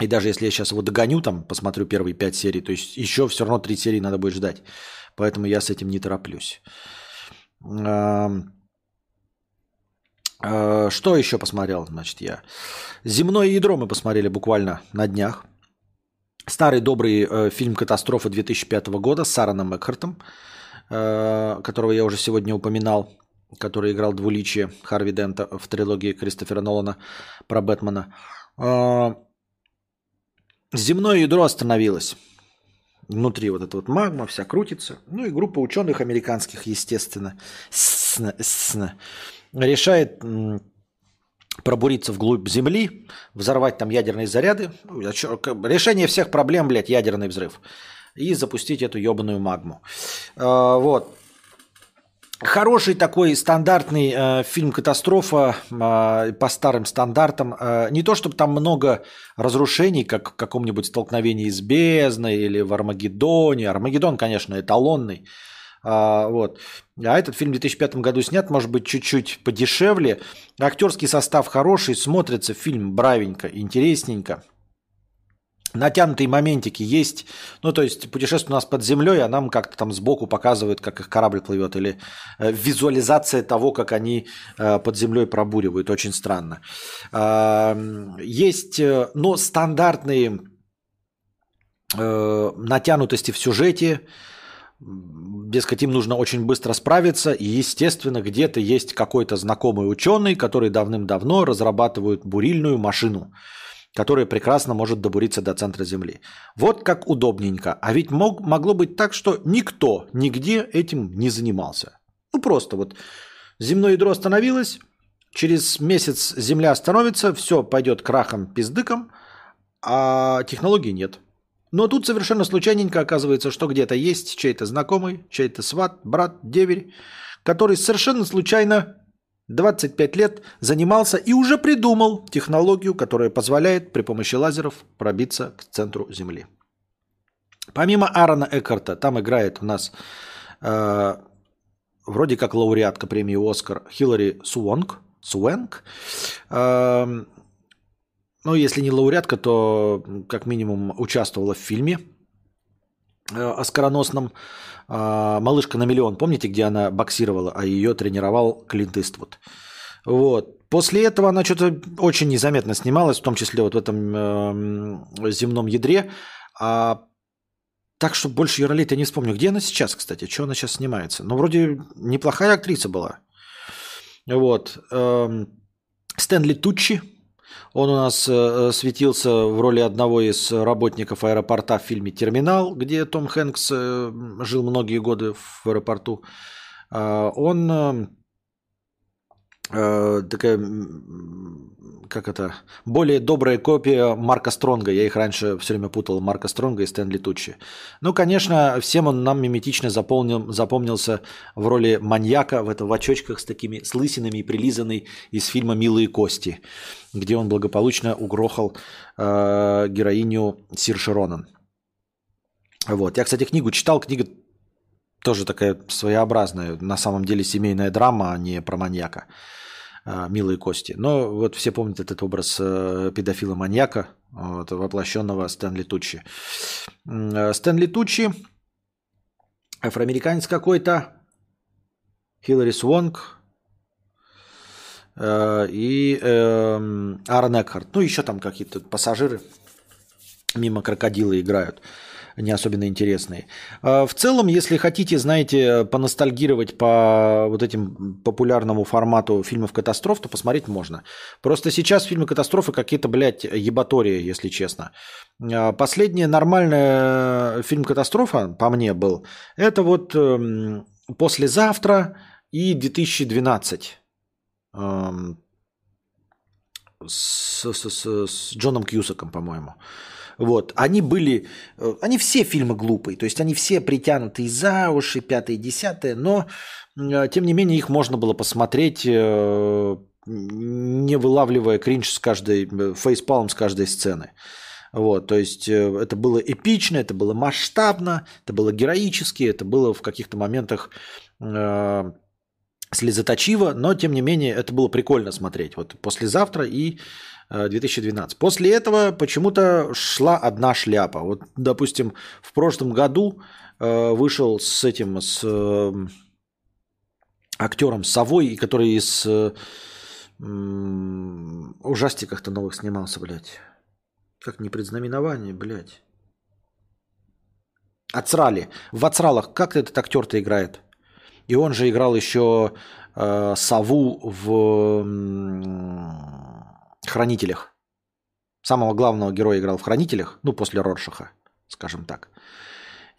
И даже если я сейчас его догоню, там, посмотрю первые пять серий, то есть еще все равно три серии надо будет ждать. Поэтому я с этим не тороплюсь. Что еще посмотрел, значит, я? «Земное ядро» мы посмотрели буквально на днях. Старый добрый э, фильм «Катастрофа» 2005 года с Сараном Экхартом, э, которого я уже сегодня упоминал, который играл двуличие Харви Дента в трилогии Кристофера Нолана про Бэтмена. Э, земное ядро остановилось. Внутри вот эта вот магма вся крутится. Ну и группа ученых американских, естественно, решает пробуриться вглубь Земли, взорвать там ядерные заряды. Ну, решение всех проблем, блядь, ядерный взрыв. И запустить эту ебаную магму. А, вот. Хороший такой стандартный э, фильм «Катастрофа» э, по старым стандартам. Э, не то, чтобы там много разрушений, как в каком-нибудь столкновении с бездной или в Армагеддоне. Армагеддон, конечно, эталонный. А, вот. А этот фильм в 2005 году снят, может быть, чуть-чуть подешевле. Актерский состав хороший, смотрится фильм бравенько, интересненько. Натянутые моментики есть. Ну, то есть путешествие у нас под землей, а нам как-то там сбоку показывают, как их корабль плывет. Или э, визуализация того, как они э, под землей пробуривают. Очень странно. Э, есть, э, но стандартные э, натянутости в сюжете дескать, им нужно очень быстро справиться, и, естественно, где-то есть какой-то знакомый ученый, который давным-давно разрабатывает бурильную машину, которая прекрасно может добуриться до центра Земли. Вот как удобненько. А ведь мог, могло быть так, что никто нигде этим не занимался. Ну, просто вот земное ядро остановилось, через месяц Земля остановится, все пойдет крахом-пиздыком, а технологий нет. Но тут совершенно случайненько оказывается, что где-то есть чей-то знакомый, чей-то сват, брат, деверь, который совершенно случайно 25 лет занимался и уже придумал технологию, которая позволяет при помощи лазеров пробиться к центру Земли. Помимо Аарона Эккарта, там играет у нас э, вроде как лауреатка премии «Оскар» Хиллари Суонг, Суэнг. Э, ну, если не лауреатка, то как минимум участвовала в фильме э, оскароносном «Малышка на миллион». Помните, где она боксировала, а ее тренировал Клинт Иствуд? Вот. После этого она что-то очень незаметно снималась, в том числе вот в этом э, земном ядре. А так что больше ее ролей я не вспомню. Где она сейчас, кстати? Что она сейчас снимается? Ну, вроде неплохая актриса была. Вот. Эм, Стэнли Туччи, он у нас э, э, светился в роли одного из работников аэропорта в фильме «Терминал», где Том Хэнкс э, жил многие годы в аэропорту. Э, он э, такая как это, более добрая копия Марка Стронга. Я их раньше все время путал, Марка Стронга и Стэнли Тучи. Ну, конечно, всем он нам миметично запомнил, запомнился в роли маньяка в, это, в очочках с такими с лысинами и прилизанный из фильма «Милые кости», где он благополучно угрохал э, героиню Сир Широнан. Вот. Я, кстати, книгу читал, книга тоже такая своеобразная, на самом деле семейная драма, а не про маньяка. А, милые кости. Но вот все помнят этот образ э, педофила-маньяка, вот, воплощенного Стэнли Тучи. Э, Стэнли Тучи, афроамериканец какой-то, Хиллари Свонг э, и э, Аарон Экхарт. Ну, еще там какие-то пассажиры мимо крокодила играют не особенно интересные. А, в целом, если хотите, знаете, поностальгировать по вот этим популярному формату фильмов катастроф, то посмотреть можно. Просто сейчас фильмы катастрофы какие-то, блядь, ебатории, если честно. А, последняя нормальная фильм катастрофа, по мне, был, это вот эм, «Послезавтра» и 2012 эм, с, с, с, с Джоном Кьюсаком, по-моему. Вот. Они были, э, они все фильмы глупые, то есть они все притянуты за уши, пятое, десятое, но э, тем не менее их можно было посмотреть, э, не вылавливая кринж с каждой, фейспалм с каждой сцены. Вот, то есть это было эпично, это было масштабно, это было героически, это было в каких-то моментах э, слезоточиво, но тем не менее это было прикольно смотреть. Вот послезавтра и 2012. Э, После этого почему-то шла одна шляпа. Вот, допустим, в прошлом году э, вышел с этим, с актером Совой, который из э, ужастиках-то новых снимался, блядь. Как не предзнаменование, блядь. Отсрали. В Отсралах как этот актер-то играет? И он же играл еще э, Сову в э, Хранителях. Самого главного героя играл в Хранителях, ну, после Роршаха, скажем так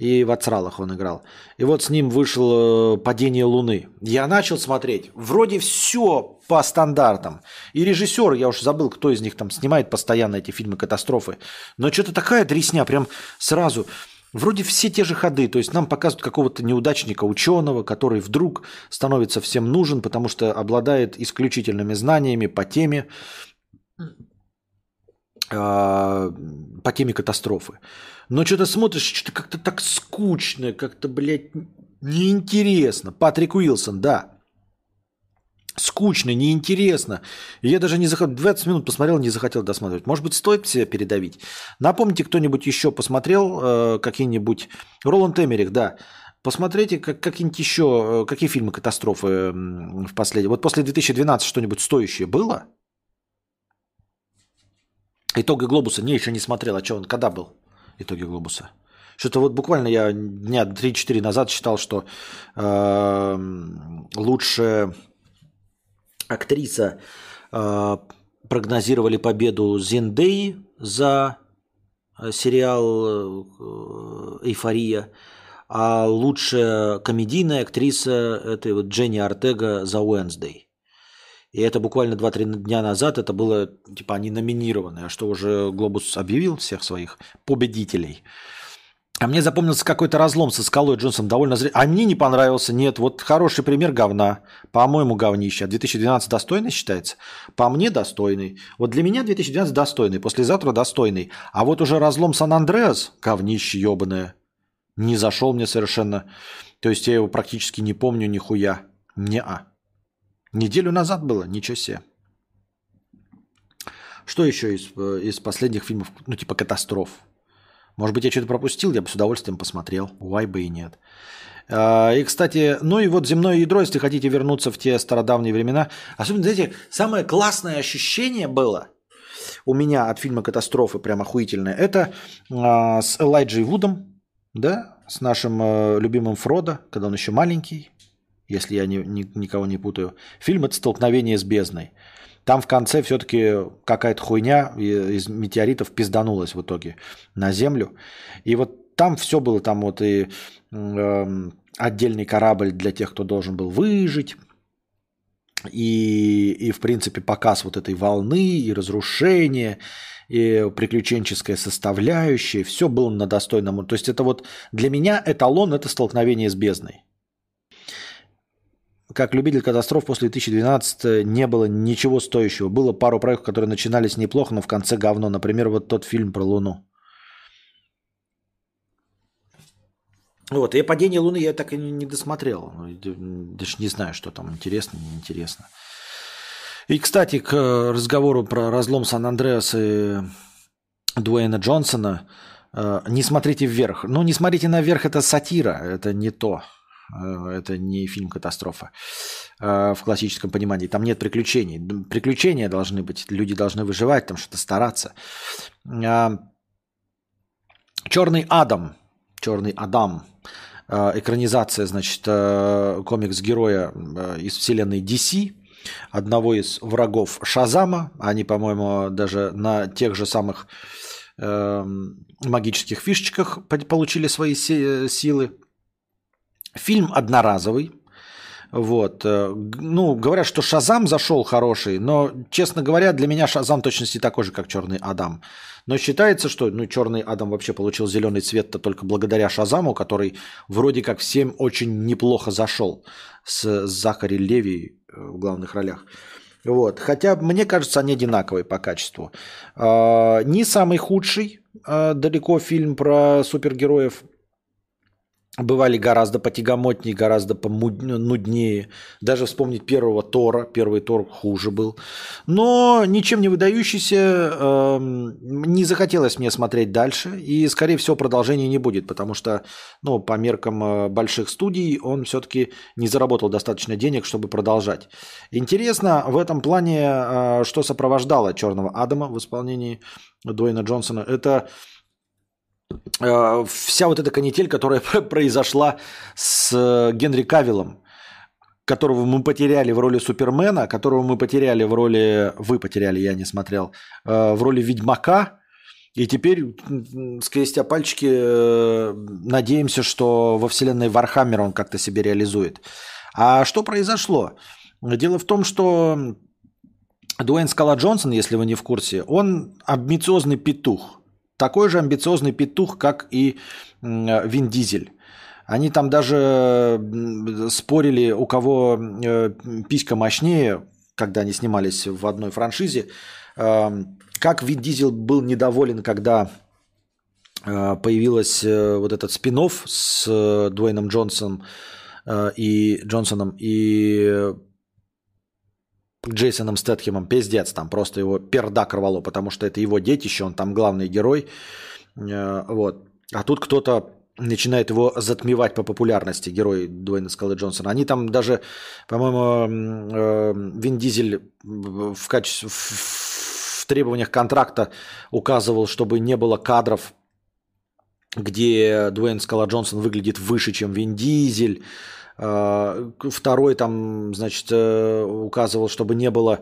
и в Ацралах он играл. И вот с ним вышел э, «Падение Луны». Я начал смотреть. Вроде все по стандартам. И режиссер, я уж забыл, кто из них там снимает постоянно эти фильмы катастрофы. Но что-то такая дресня, прям сразу. Вроде все те же ходы, то есть нам показывают какого-то неудачника, ученого, который вдруг становится всем нужен, потому что обладает исключительными знаниями по теме, по теме катастрофы. Но что-то смотришь, что-то как-то так скучно, как-то, блядь, неинтересно. Патрик Уилсон, да. Скучно, неинтересно. Я даже не захотел, 20 минут посмотрел, не захотел досматривать. Может быть, стоит себя передавить? Напомните, кто-нибудь еще посмотрел э, какие-нибудь... Роланд Эмерих, да. Посмотрите как, какие-нибудь еще, э, какие фильмы катастрофы в последнем. Вот после 2012 что-нибудь стоящее было? Итоги Глобуса? Не, еще не смотрел. А что он, когда был? итоги глобуса. Что-то вот буквально я дня 3-4 назад считал, что э, лучшая актриса э, прогнозировали победу Зендеи за э, сериал э, «Эйфория», а лучшая комедийная актриса – это вот Дженни Артега за «Уэнсдей». И это буквально 2-3 дня назад, это было, типа, они номинированы, а что уже Глобус объявил всех своих победителей. А мне запомнился какой-то разлом со Скалой Джонсом довольно зря. А мне не понравился. Нет, вот хороший пример говна. По-моему, говнище. 2012 достойный считается? По мне достойный. Вот для меня 2012 достойный. Послезавтра достойный. А вот уже разлом Сан-Андреас, говнище ебаное, не зашел мне совершенно. То есть я его практически не помню нихуя. Не-а. Неделю назад было, ничего себе. Что еще из, э, из последних фильмов, ну типа катастроф? Может быть, я что-то пропустил, я бы с удовольствием посмотрел. Why бы и нет. А, и, кстати, ну и вот земное ядро, если хотите вернуться в те стародавние времена. Особенно, знаете, самое классное ощущение было у меня от фильма «Катастрофы», прям охуительное, это а, с Элайджей Вудом, да, с нашим а, любимым Фродо, когда он еще маленький, если я не, ни, никого не путаю. Фильм это «Столкновение с бездной». Там в конце все-таки какая-то хуйня из метеоритов пизданулась в итоге на Землю. И вот там все было, там вот и э, отдельный корабль для тех, кто должен был выжить, и, и в принципе показ вот этой волны и разрушения, и приключенческая составляющая, все было на достойном. То есть это вот для меня эталон – это столкновение с бездной как любитель катастроф после 2012 не было ничего стоящего. Было пару проектов, которые начинались неплохо, но в конце говно. Например, вот тот фильм про Луну. Вот, и падение Луны я так и не досмотрел. Даже не знаю, что там интересно, неинтересно. И, кстати, к разговору про разлом Сан-Андреас и Дуэйна Джонсона. Э, не смотрите вверх. Ну, не смотрите наверх, это сатира, это не то. Э, это не фильм «Катастрофа» э, в классическом понимании. Там нет приключений. Приключения должны быть, люди должны выживать, там что-то стараться. А, Черный Адам, Черный Адам, э, экранизация, значит, комикс-героя из вселенной DC, одного из врагов Шазама. Они, по-моему, даже на тех же самых магических фишечках получили свои силы. Фильм одноразовый. Вот. Э, ну, говорят, что Шазам зашел хороший, но, честно говоря, для меня Шазам точности такой же, как Черный Адам. Но считается, что ну, Черный Адам вообще получил зеленый цвет-то только благодаря Шазаму, который вроде как всем очень неплохо зашел с Захари Леви э, в главных ролях. Вот. Хотя, мне кажется, они одинаковые по качеству. А, не самый худший а, далеко фильм про супергероев бывали гораздо потягомотнее, гораздо нуднее. Даже вспомнить первого Тора. Первый Тор хуже был. Но ничем не выдающийся. Э, не захотелось мне смотреть дальше. И, скорее всего, продолжения не будет. Потому что, ну, по меркам э, больших студий, он все-таки не заработал достаточно денег, чтобы продолжать. Интересно в этом плане, э, что сопровождало Черного Адама в исполнении Дуэйна Джонсона. Это Э, вся вот эта канитель, которая произошла с э, Генри Кавиллом, которого мы потеряли в роли Супермена, которого мы потеряли в роли... Вы потеряли, я не смотрел. Э, в роли Ведьмака. И теперь, скрестя пальчики, надеемся, что во вселенной Вархаммера он как-то себе реализует. А что произошло? Дело в том, что Дуэйн Скала Джонсон, если вы не в курсе, он амбициозный петух – такой же амбициозный петух, как и Вин Дизель. Они там даже спорили, у кого э, писька мощнее, когда они снимались в одной франшизе. Эм, как Вин Дизель был недоволен, когда э, появилась э, вот этот спин с Дуэйном Джонсоном и Джонсоном и Джейсоном Стэтхемом пиздец, там просто его пердак рвало, потому что это его детище, он там главный герой. Э, вот. А тут кто-то начинает его затмевать по популярности, герой Дуэйна Скалы Джонсона. Они там даже, по-моему, э, Вин Дизель в, качестве, в требованиях контракта указывал, чтобы не было кадров, где Дуэйн Скала Джонсон выглядит выше, чем Вин Дизель, второй там, значит, э, указывал, чтобы не было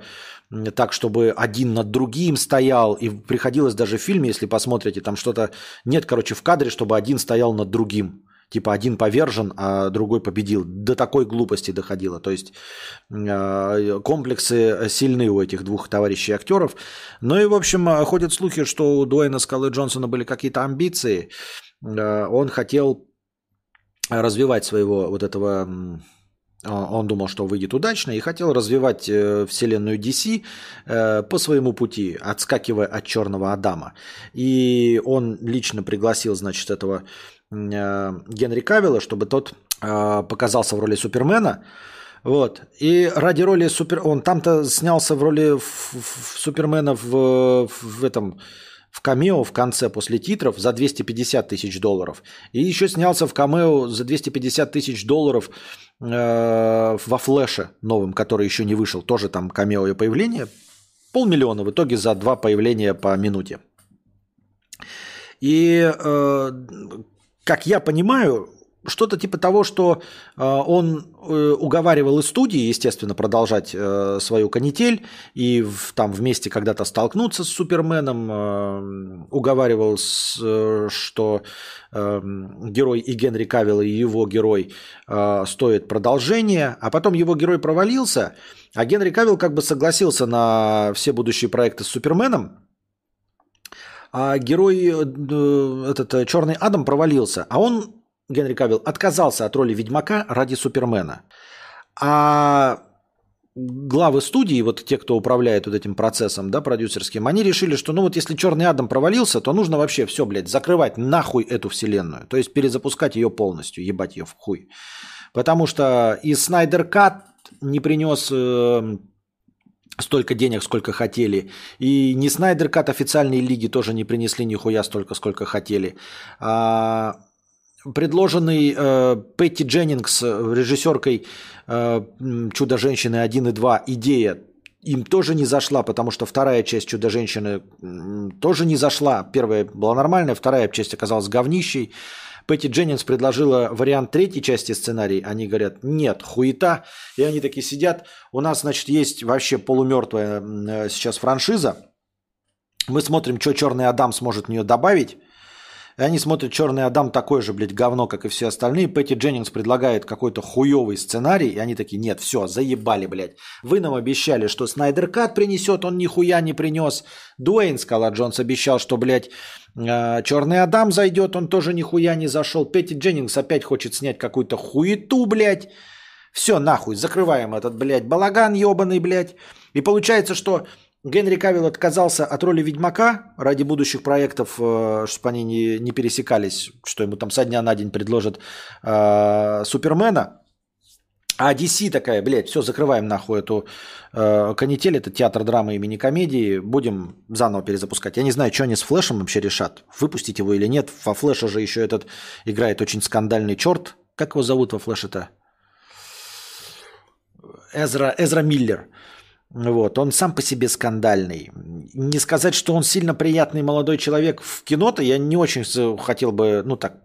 так, чтобы один над другим стоял. И приходилось даже в фильме, если посмотрите, там что-то нет, короче, в кадре, чтобы один стоял над другим. Типа один повержен, а другой победил. До такой глупости доходило. То есть а, комплексы сильны у этих двух товарищей актеров. Ну и, в общем, ходят слухи, что у Дуэйна Скалы Джонсона были какие-то амбиции. Он хотел развивать своего вот этого а, он думал, что выйдет удачно и хотел развивать э, вселенную DC э, по своему пути, отскакивая от Черного Адама. И он лично пригласил, значит, этого э, Генри Кавилла, чтобы тот показался в роли Супермена. Вот. И ради роли Супер... Он там-то снялся в роли Супермена в, в этом камео в конце после титров за 250 тысяч долларов. И еще снялся в камео за 250 тысяч долларов э, во флеше новым, который еще не вышел. Тоже там камео и появление. Полмиллиона в итоге за два появления по минуте. И, э, как я понимаю, что-то типа того, что э, он э, уговаривал и студии, естественно, продолжать э, свою канитель и в, там вместе когда-то столкнуться с Суперменом, э, уговаривал, с, э, что э, герой и Генри Кавилл, и его герой э, стоит продолжения, а потом его герой провалился, а Генри Кавилл как бы согласился на все будущие проекты с Суперменом, а герой, э, этот э, Черный Адам провалился, а он Генри Кавилл отказался от роли Ведьмака ради Супермена. А главы студии, вот те, кто управляет вот этим процессом, да, продюсерским, они решили, что ну вот если Черный Адам провалился, то нужно вообще все, блядь, закрывать нахуй эту вселенную. То есть перезапускать ее полностью, ебать ее в хуй. Потому что и Снайдер Кат не принес э, столько денег, сколько хотели. И не Снайдер Кат официальные лиги тоже не принесли нихуя столько, сколько хотели. А предложенный э, Петти Дженнингс, э, режиссеркой э, «Чудо-женщины 1 и 2» идея им тоже не зашла, потому что вторая часть «Чудо-женщины» тоже не зашла. Первая была нормальная, вторая часть оказалась говнищей. Петти Дженнингс предложила вариант третьей части сценарий. Они говорят, нет, хуета. И они такие сидят. У нас, значит, есть вообще полумертвая э, сейчас франшиза. Мы смотрим, что Черный Адам сможет в нее добавить. И они смотрят «Черный Адам» такой же, блядь, говно, как и все остальные. Пэтти Дженнингс предлагает какой-то хуёвый сценарий, и они такие, нет, все, заебали, блядь. Вы нам обещали, что Снайдер Кат принесет, он нихуя не принес. Дуэйн Скала Джонс обещал, что, блядь, э, Черный Адам зайдет, он тоже нихуя не зашел. Петти Дженнингс опять хочет снять какую-то хуету, блядь. Все, нахуй, закрываем этот, блядь, балаган ебаный, блядь. И получается, что Генри Кавилл отказался от роли Ведьмака ради будущих проектов, э, чтобы они не, не пересекались, что ему там со дня на день предложат э, Супермена. А DC такая, блядь, все, закрываем нахуй эту э, канитель, это театр драмы и мини-комедии, будем заново перезапускать. Я не знаю, что они с Флэшем вообще решат, выпустить его или нет. Во Флэше же еще этот играет очень скандальный черт. Как его зовут во Флэше-то? Эзра, Эзра Миллер. Вот, он сам по себе скандальный. Не сказать, что он сильно приятный молодой человек в кино-то, я не очень хотел бы, ну так,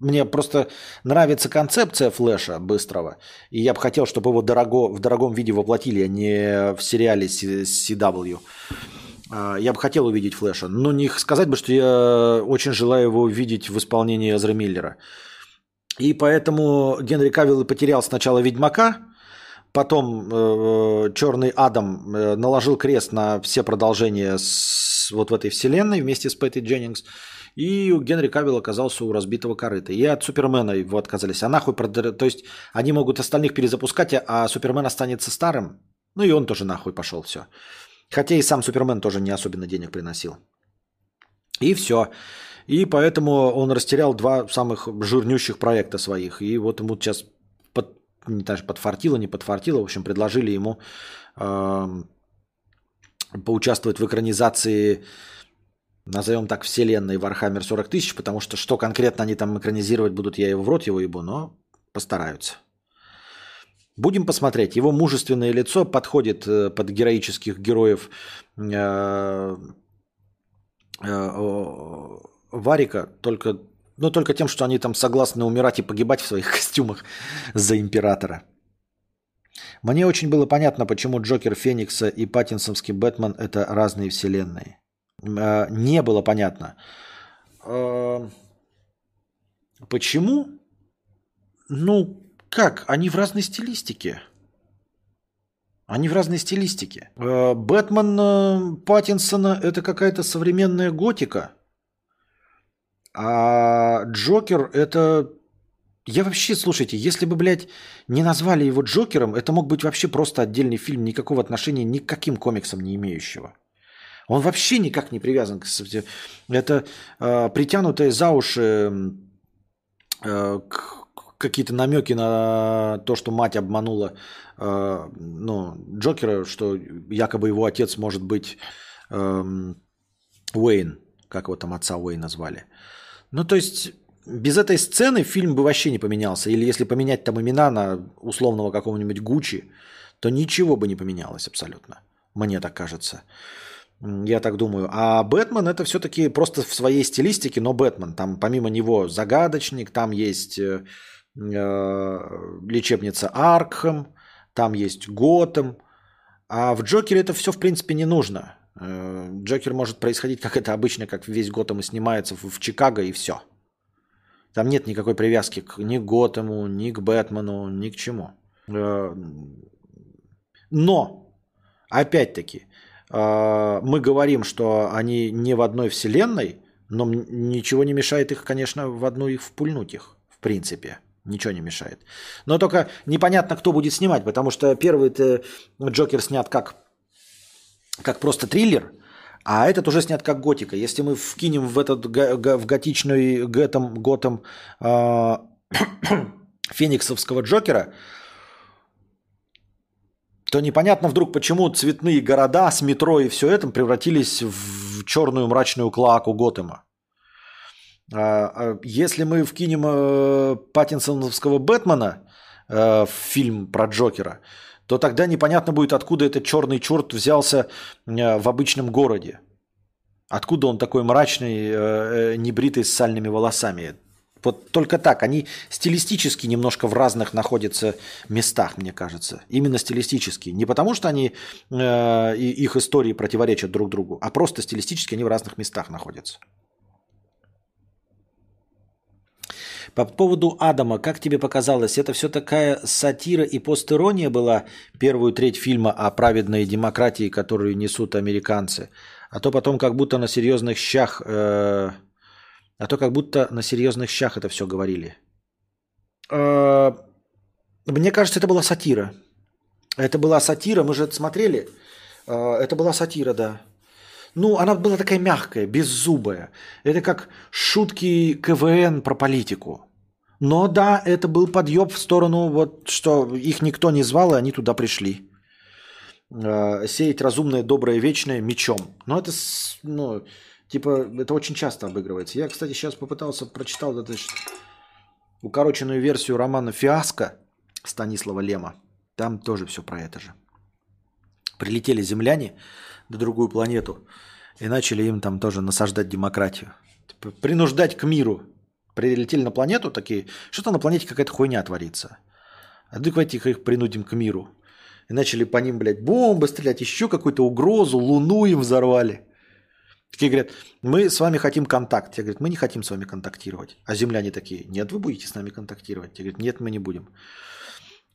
мне просто нравится концепция флеша быстрого, и я бы хотел, чтобы его дорого, в дорогом виде воплотили, а не в сериале CW. А, я бы хотел увидеть Флэша, но не сказать бы, что я очень желаю его увидеть в исполнении Эзра Миллера. И поэтому Генри Кавилл потерял сначала Ведьмака, Потом э, Черный Адам э, наложил крест на все продолжения с, вот в этой вселенной вместе с Пэти Дженнингс. И Генри Кавилл оказался у разбитого корыта. И от Супермена его отказались. А нахуй, то есть они могут остальных перезапускать, а Супермен останется старым. Ну и он тоже нахуй пошел, все. Хотя и сам Супермен тоже не особенно денег приносил. И все. И поэтому он растерял два самых жирнющих проекта своих. И вот ему сейчас даже подфартило, не подфартило, в общем, предложили ему э, поучаствовать в экранизации, назовем так, вселенной Warhammer 40 тысяч, потому что что конкретно они там экранизировать будут, я его в рот его ебу, но постараются. Будем посмотреть. Его мужественное лицо подходит э, под героических героев э, э, Варика, только но только тем, что они там согласны умирать и погибать в своих костюмах за императора. Мне очень было понятно, почему Джокер Феникса и Паттинсонский Бэтмен – это разные вселенные. Э, не было понятно. Э, почему? Ну, как? Они в разной стилистике. Они в разной стилистике. Э, Бэтмен Паттинсона – это какая-то современная готика – а Джокер это... Я вообще, слушайте, если бы, блядь, не назвали его Джокером, это мог быть вообще просто отдельный фильм, никакого отношения ни к каким комиксам не имеющего. Он вообще никак не привязан к... Это э, притянутые за уши э, какие-то намеки на то, что мать обманула э, ну, Джокера, что якобы его отец может быть э, Уэйн, как его там отца Уэйн назвали. Ну, то есть, без этой сцены фильм бы вообще не поменялся. Или если поменять там имена на условного какого-нибудь Гуччи, то ничего бы не поменялось абсолютно. Мне так кажется. Я так думаю. А Бэтмен это все-таки просто в своей стилистике, но Бэтмен. Там помимо него загадочник, там есть э, э лечебница Аркхэм, там есть Готэм. А в Джокере это все в принципе не нужно. Э, Джокер может происходить, как это обычно, как весь Готэм и снимается в, Чикаго, и все. Там нет никакой привязки к, ни к Готэму, ни к Бэтмену, ни к чему. Э, но, опять-таки, э, мы говорим, что они не в одной вселенной, но ничего не мешает их, конечно, в одну их впульнуть их, в принципе. Ничего не мешает. Но только непонятно, кто будет снимать, потому что первый Джокер снят как как просто триллер, а этот уже снят как готика. Если мы вкинем в этот в готичный гэтом, готом э, фениксовского Джокера, то непонятно вдруг, почему цветные города с метро и все это превратились в черную мрачную клаку Готэма. А, если мы вкинем э, Паттинсоновского Бэтмена э, в фильм про Джокера, то тогда непонятно будет, откуда этот черный черт взялся э, в обычном городе. Откуда он такой мрачный, э, э, небритый с сальными волосами. Вот только так. Они стилистически немножко в разных находятся местах, мне кажется. Именно стилистически. Не потому, что они, их истории противоречат друг другу, а просто стилистически они в разных местах находятся. По поводу Адама, как тебе показалось, это все такая сатира и постирония была первую треть фильма о праведной демократии, которую несут американцы? А то потом как будто на серьезных щах, э, а то как будто на серьезных щах это все говорили. Э, мне кажется, это была сатира. Это была сатира, мы же это смотрели. А, это была сатира, да. Ну, она была такая мягкая, беззубая. Это как шутки КВН про политику. Но да, это был подъеб в сторону, вот, что их никто не звал, и они туда пришли. Э, сеять разумное, доброе, вечное мечом. Но это, ну, типа, это очень часто обыгрывается. Я, кстати, сейчас попытался, прочитал эту укороченную версию романа «Фиаско» Станислава Лема. Там тоже все про это же. Прилетели земляне на другую планету и начали им там тоже насаждать демократию. Типа, принуждать к миру прилетели на планету такие, что-то на планете какая-то хуйня творится. А давайте их принудим к миру. И начали по ним, блядь, бомбы стрелять, еще какую-то угрозу, луну им взорвали. Такие говорят, мы с вами хотим контакт. Я говорю, мы не хотим с вами контактировать. А земляне такие, нет, вы будете с нами контактировать. Я говорю, нет, мы не будем.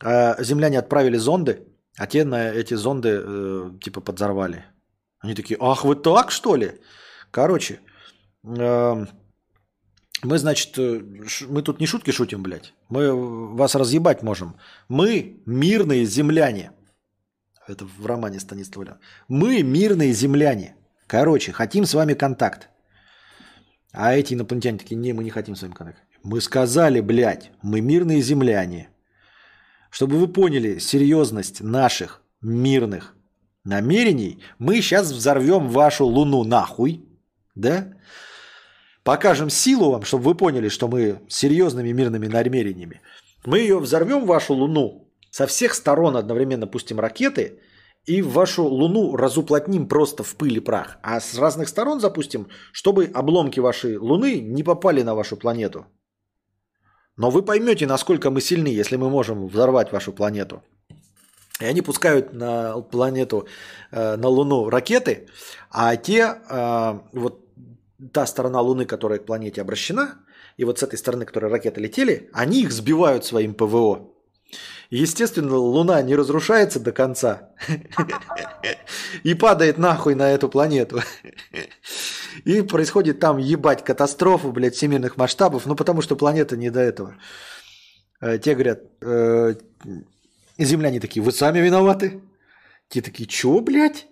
А земляне отправили зонды, а те на эти зонды э, типа подзорвали. Они такие, ах, вы так что ли? Короче, э, мы, значит, э, мы тут не шутки шутим, блядь. Мы вас разъебать можем. Мы мирные земляне. Это в романе Станислава. Мы мирные земляне. Короче, хотим с вами контакт. А эти инопланетяне такие, не, мы не хотим с вами контакт. Мы сказали, блядь, мы мирные земляне. Чтобы вы поняли серьезность наших мирных намерений, мы сейчас взорвем вашу луну нахуй. Да? Покажем силу вам, чтобы вы поняли, что мы серьезными мирными намерениями. Мы ее взорвем, вашу Луну, со всех сторон одновременно пустим ракеты и вашу Луну разуплотним просто в пыль и прах. А с разных сторон запустим, чтобы обломки вашей Луны не попали на вашу планету. Но вы поймете, насколько мы сильны, если мы можем взорвать вашу планету. И они пускают на планету, э, на Луну ракеты, а те, э, вот та сторона Луны, которая к планете обращена, и вот с этой стороны, которой ракеты летели, они их сбивают своим ПВО. Естественно, Луна не разрушается до конца и падает нахуй на эту планету. И происходит там ебать катастрофу, блядь, всемирных масштабов, ну потому что планета не до этого. Э, те говорят, э, земляне такие, вы сами виноваты? Те такие, чё, блядь?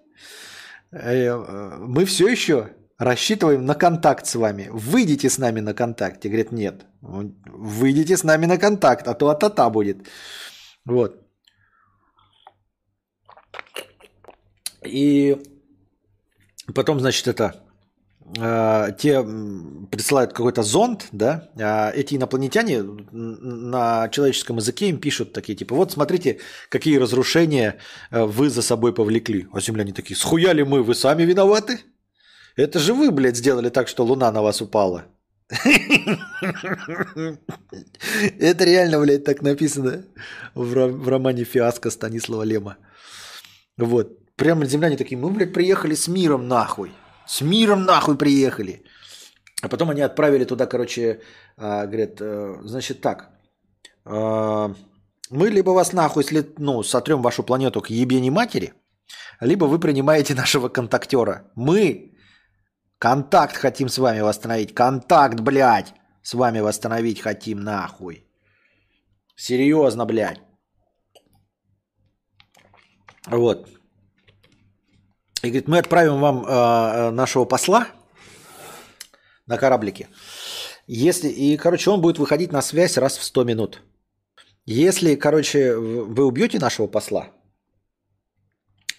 Э, мы все еще рассчитываем на контакт с вами. Выйдите с нами на контакт. И говорит, нет, выйдите с нами на контакт, а то а-та-та будет. Вот. И потом, значит, это э, те присылают какой-то зонд, да, а эти инопланетяне на человеческом языке им пишут такие, типа, вот смотрите, какие разрушения э, вы за собой повлекли. А земляне такие, схуяли мы, вы сами виноваты? Это же вы, блядь, сделали так, что луна на вас упала. Это реально, блядь, так написано в романе «Фиаско» Станислава Лема. Вот. Прямо земляне такие, мы, блядь, приехали с миром нахуй. С миром нахуй приехали. А потом они отправили туда, короче, а, говорят, э, значит так, а, мы либо вас нахуй след, ну, сотрем вашу планету к ебени матери, либо вы принимаете нашего контактера. Мы Контакт хотим с вами восстановить. Контакт, блядь. С вами восстановить хотим нахуй. Серьезно, блядь. Вот. И говорит, мы отправим вам э, э, нашего посла на кораблике. Если, и, короче, он будет выходить на связь раз в 100 минут. Если, короче, вы убьете нашего посла,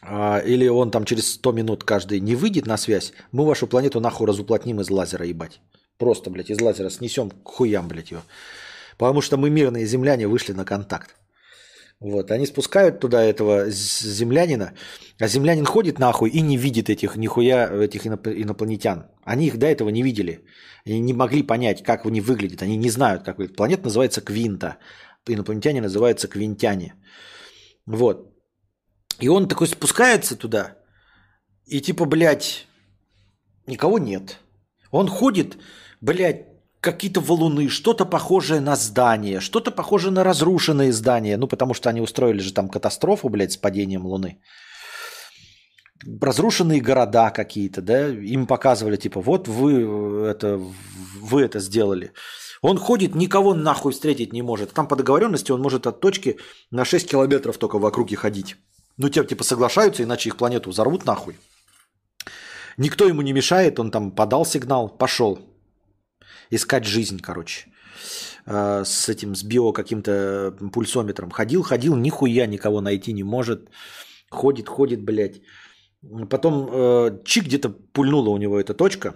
или он там через 100 минут каждый не выйдет на связь, мы вашу планету нахуй разуплотним из лазера, ебать. Просто, блядь, из лазера снесем к хуям, блядь, ее. Потому что мы, мирные земляне, вышли на контакт. Вот, они спускают туда этого землянина, а землянин ходит нахуй и не видит этих нихуя, этих инопланетян. Они их до этого не видели. Они не могли понять, как они выглядят. Они не знают, как выглядит. Планета называется Квинта. Инопланетяне называются Квинтяне. Вот. И он такой спускается туда, и типа, блядь, никого нет. Он ходит, блядь, какие-то валуны, что-то похожее на здание, что-то похожее на разрушенные здания, ну, потому что они устроили же там катастрофу, блядь, с падением Луны. Разрушенные города какие-то, да, им показывали, типа, вот вы это, вы это сделали. Он ходит, никого нахуй встретить не может. Там по договоренности он может от точки на 6 километров только в округе ходить. Ну, те, типа, соглашаются, иначе их планету взорвут нахуй. Никто ему не мешает, он там подал сигнал, пошел. Искать жизнь, короче. Э, с этим, с био каким-то пульсометром. Ходил, ходил, нихуя никого найти не может. Ходит, ходит, блядь. Потом э, чик где-то пульнула у него эта точка.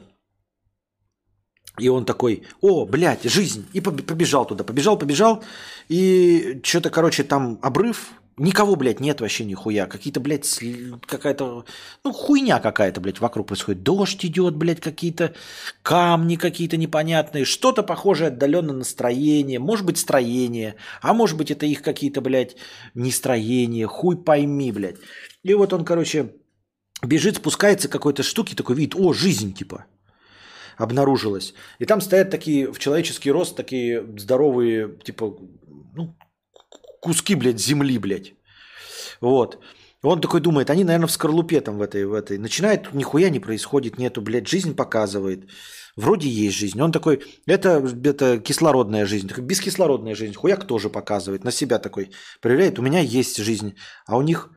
И он такой, о, блядь, жизнь. И побежал туда. Побежал, побежал. И что-то, короче, там обрыв, Никого, блядь, нет вообще нихуя. Какие-то, блядь, какая-то, ну, хуйня какая-то, блядь, вокруг происходит. Дождь идет, блядь, какие-то камни какие-то непонятные. Что-то похожее отдаленно на строение. Может быть, строение. А может быть, это их какие-то, блядь, нестроения. Хуй пойми, блядь. И вот он, короче, бежит, спускается какой-то штуки, такой вид, о, жизнь, типа обнаружилась. И там стоят такие в человеческий рост, такие здоровые, типа, ну, куски, блядь, земли, блядь. Вот. Он такой думает, они, наверное, в скорлупе там в этой, в этой. Начинает, нихуя не происходит, нету, блядь, жизнь показывает. Вроде есть жизнь. Он такой, это, это кислородная жизнь. Такой, бескислородная жизнь. Хуяк тоже показывает. На себя такой проверяет. У меня есть жизнь, а у них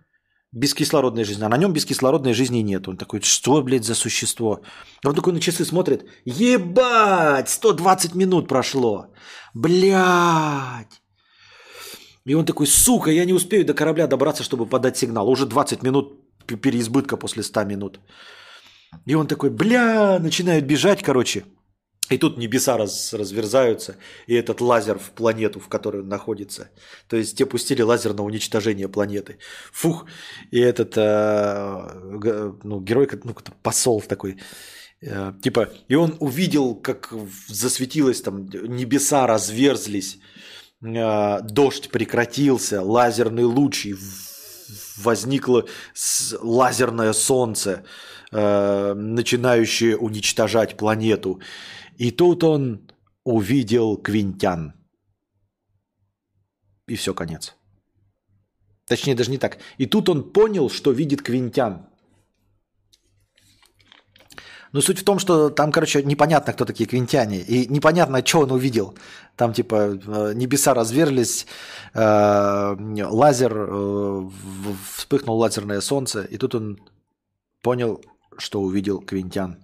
бескислородная жизнь. А на нем бескислородной жизни нет. Он такой, что, блядь, за существо? Он такой на часы смотрит. Ебать, 120 минут прошло. Блядь. И он такой, сука, я не успею до корабля добраться, чтобы подать сигнал. Уже 20 минут переизбытка после 100 минут. И он такой, бля, начинает бежать, короче. И тут небеса раз, разверзаются, и этот лазер в планету, в которой он находится. То есть те пустили лазер на уничтожение планеты. Фух. И этот э, ну, герой, ну, посол такой, э, типа, и он увидел, как засветилось там, небеса разверзлись, а, дождь прекратился, лазерный луч, и возникло лазерное солнце, а, начинающее уничтожать планету. И тут он увидел Квинтян. И все, конец. Точнее, даже не так. И тут он понял, что видит Квинтян. Но суть в том, что там, короче, непонятно, кто такие квинтяне. И непонятно, что он увидел. Там, типа, э, небеса разверлись, э, лазер, э, вспыхнул лазерное солнце. И тут он понял, что увидел квинтян.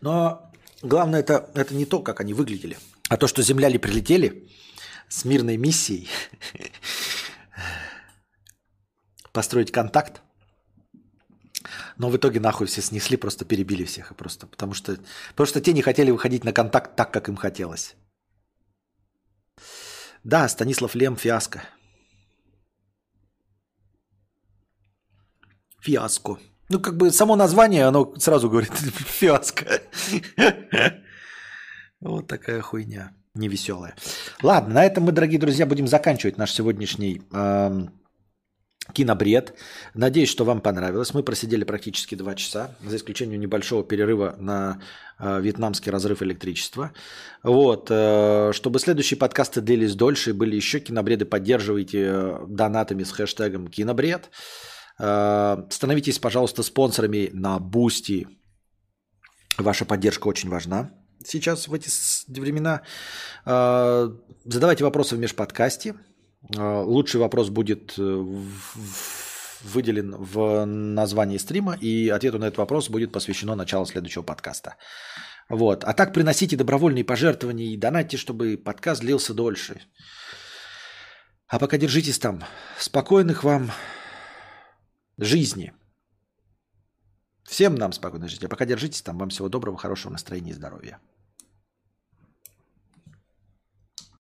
Но главное это, это не то, как они выглядели, а то, что земляне прилетели с мирной миссией построить контакт. Но в итоге нахуй все снесли, просто перебили всех. И просто, потому, что, потому что те не хотели выходить на контакт так, как им хотелось. Да, Станислав Лем фиаско. Фиаско. Ну, как бы само название, оно сразу говорит фиаско. Вот такая хуйня невеселая. Ладно, на этом мы, дорогие друзья, будем заканчивать наш сегодняшний Кинобред. Надеюсь, что вам понравилось. Мы просидели практически два часа, за исключением небольшого перерыва на э, вьетнамский разрыв электричества. Вот. Э, чтобы следующие подкасты длились дольше и были еще кинобреды, поддерживайте э, донатами с хэштегом кинобред. Становитесь, пожалуйста, спонсорами на Boosty. Ваша поддержка очень важна сейчас в эти времена. Э, задавайте вопросы в межподкасте. А, лучший вопрос будет э, выделен в названии стрима, и ответу на этот вопрос будет посвящено началу следующего подкаста. Вот. А так приносите добровольные пожертвования и донатьте, чтобы подкаст длился дольше. А пока держитесь там. Спокойных вам жизни. Всем нам спокойной жизни. А пока держитесь там. Вам всего доброго, хорошего настроения и здоровья.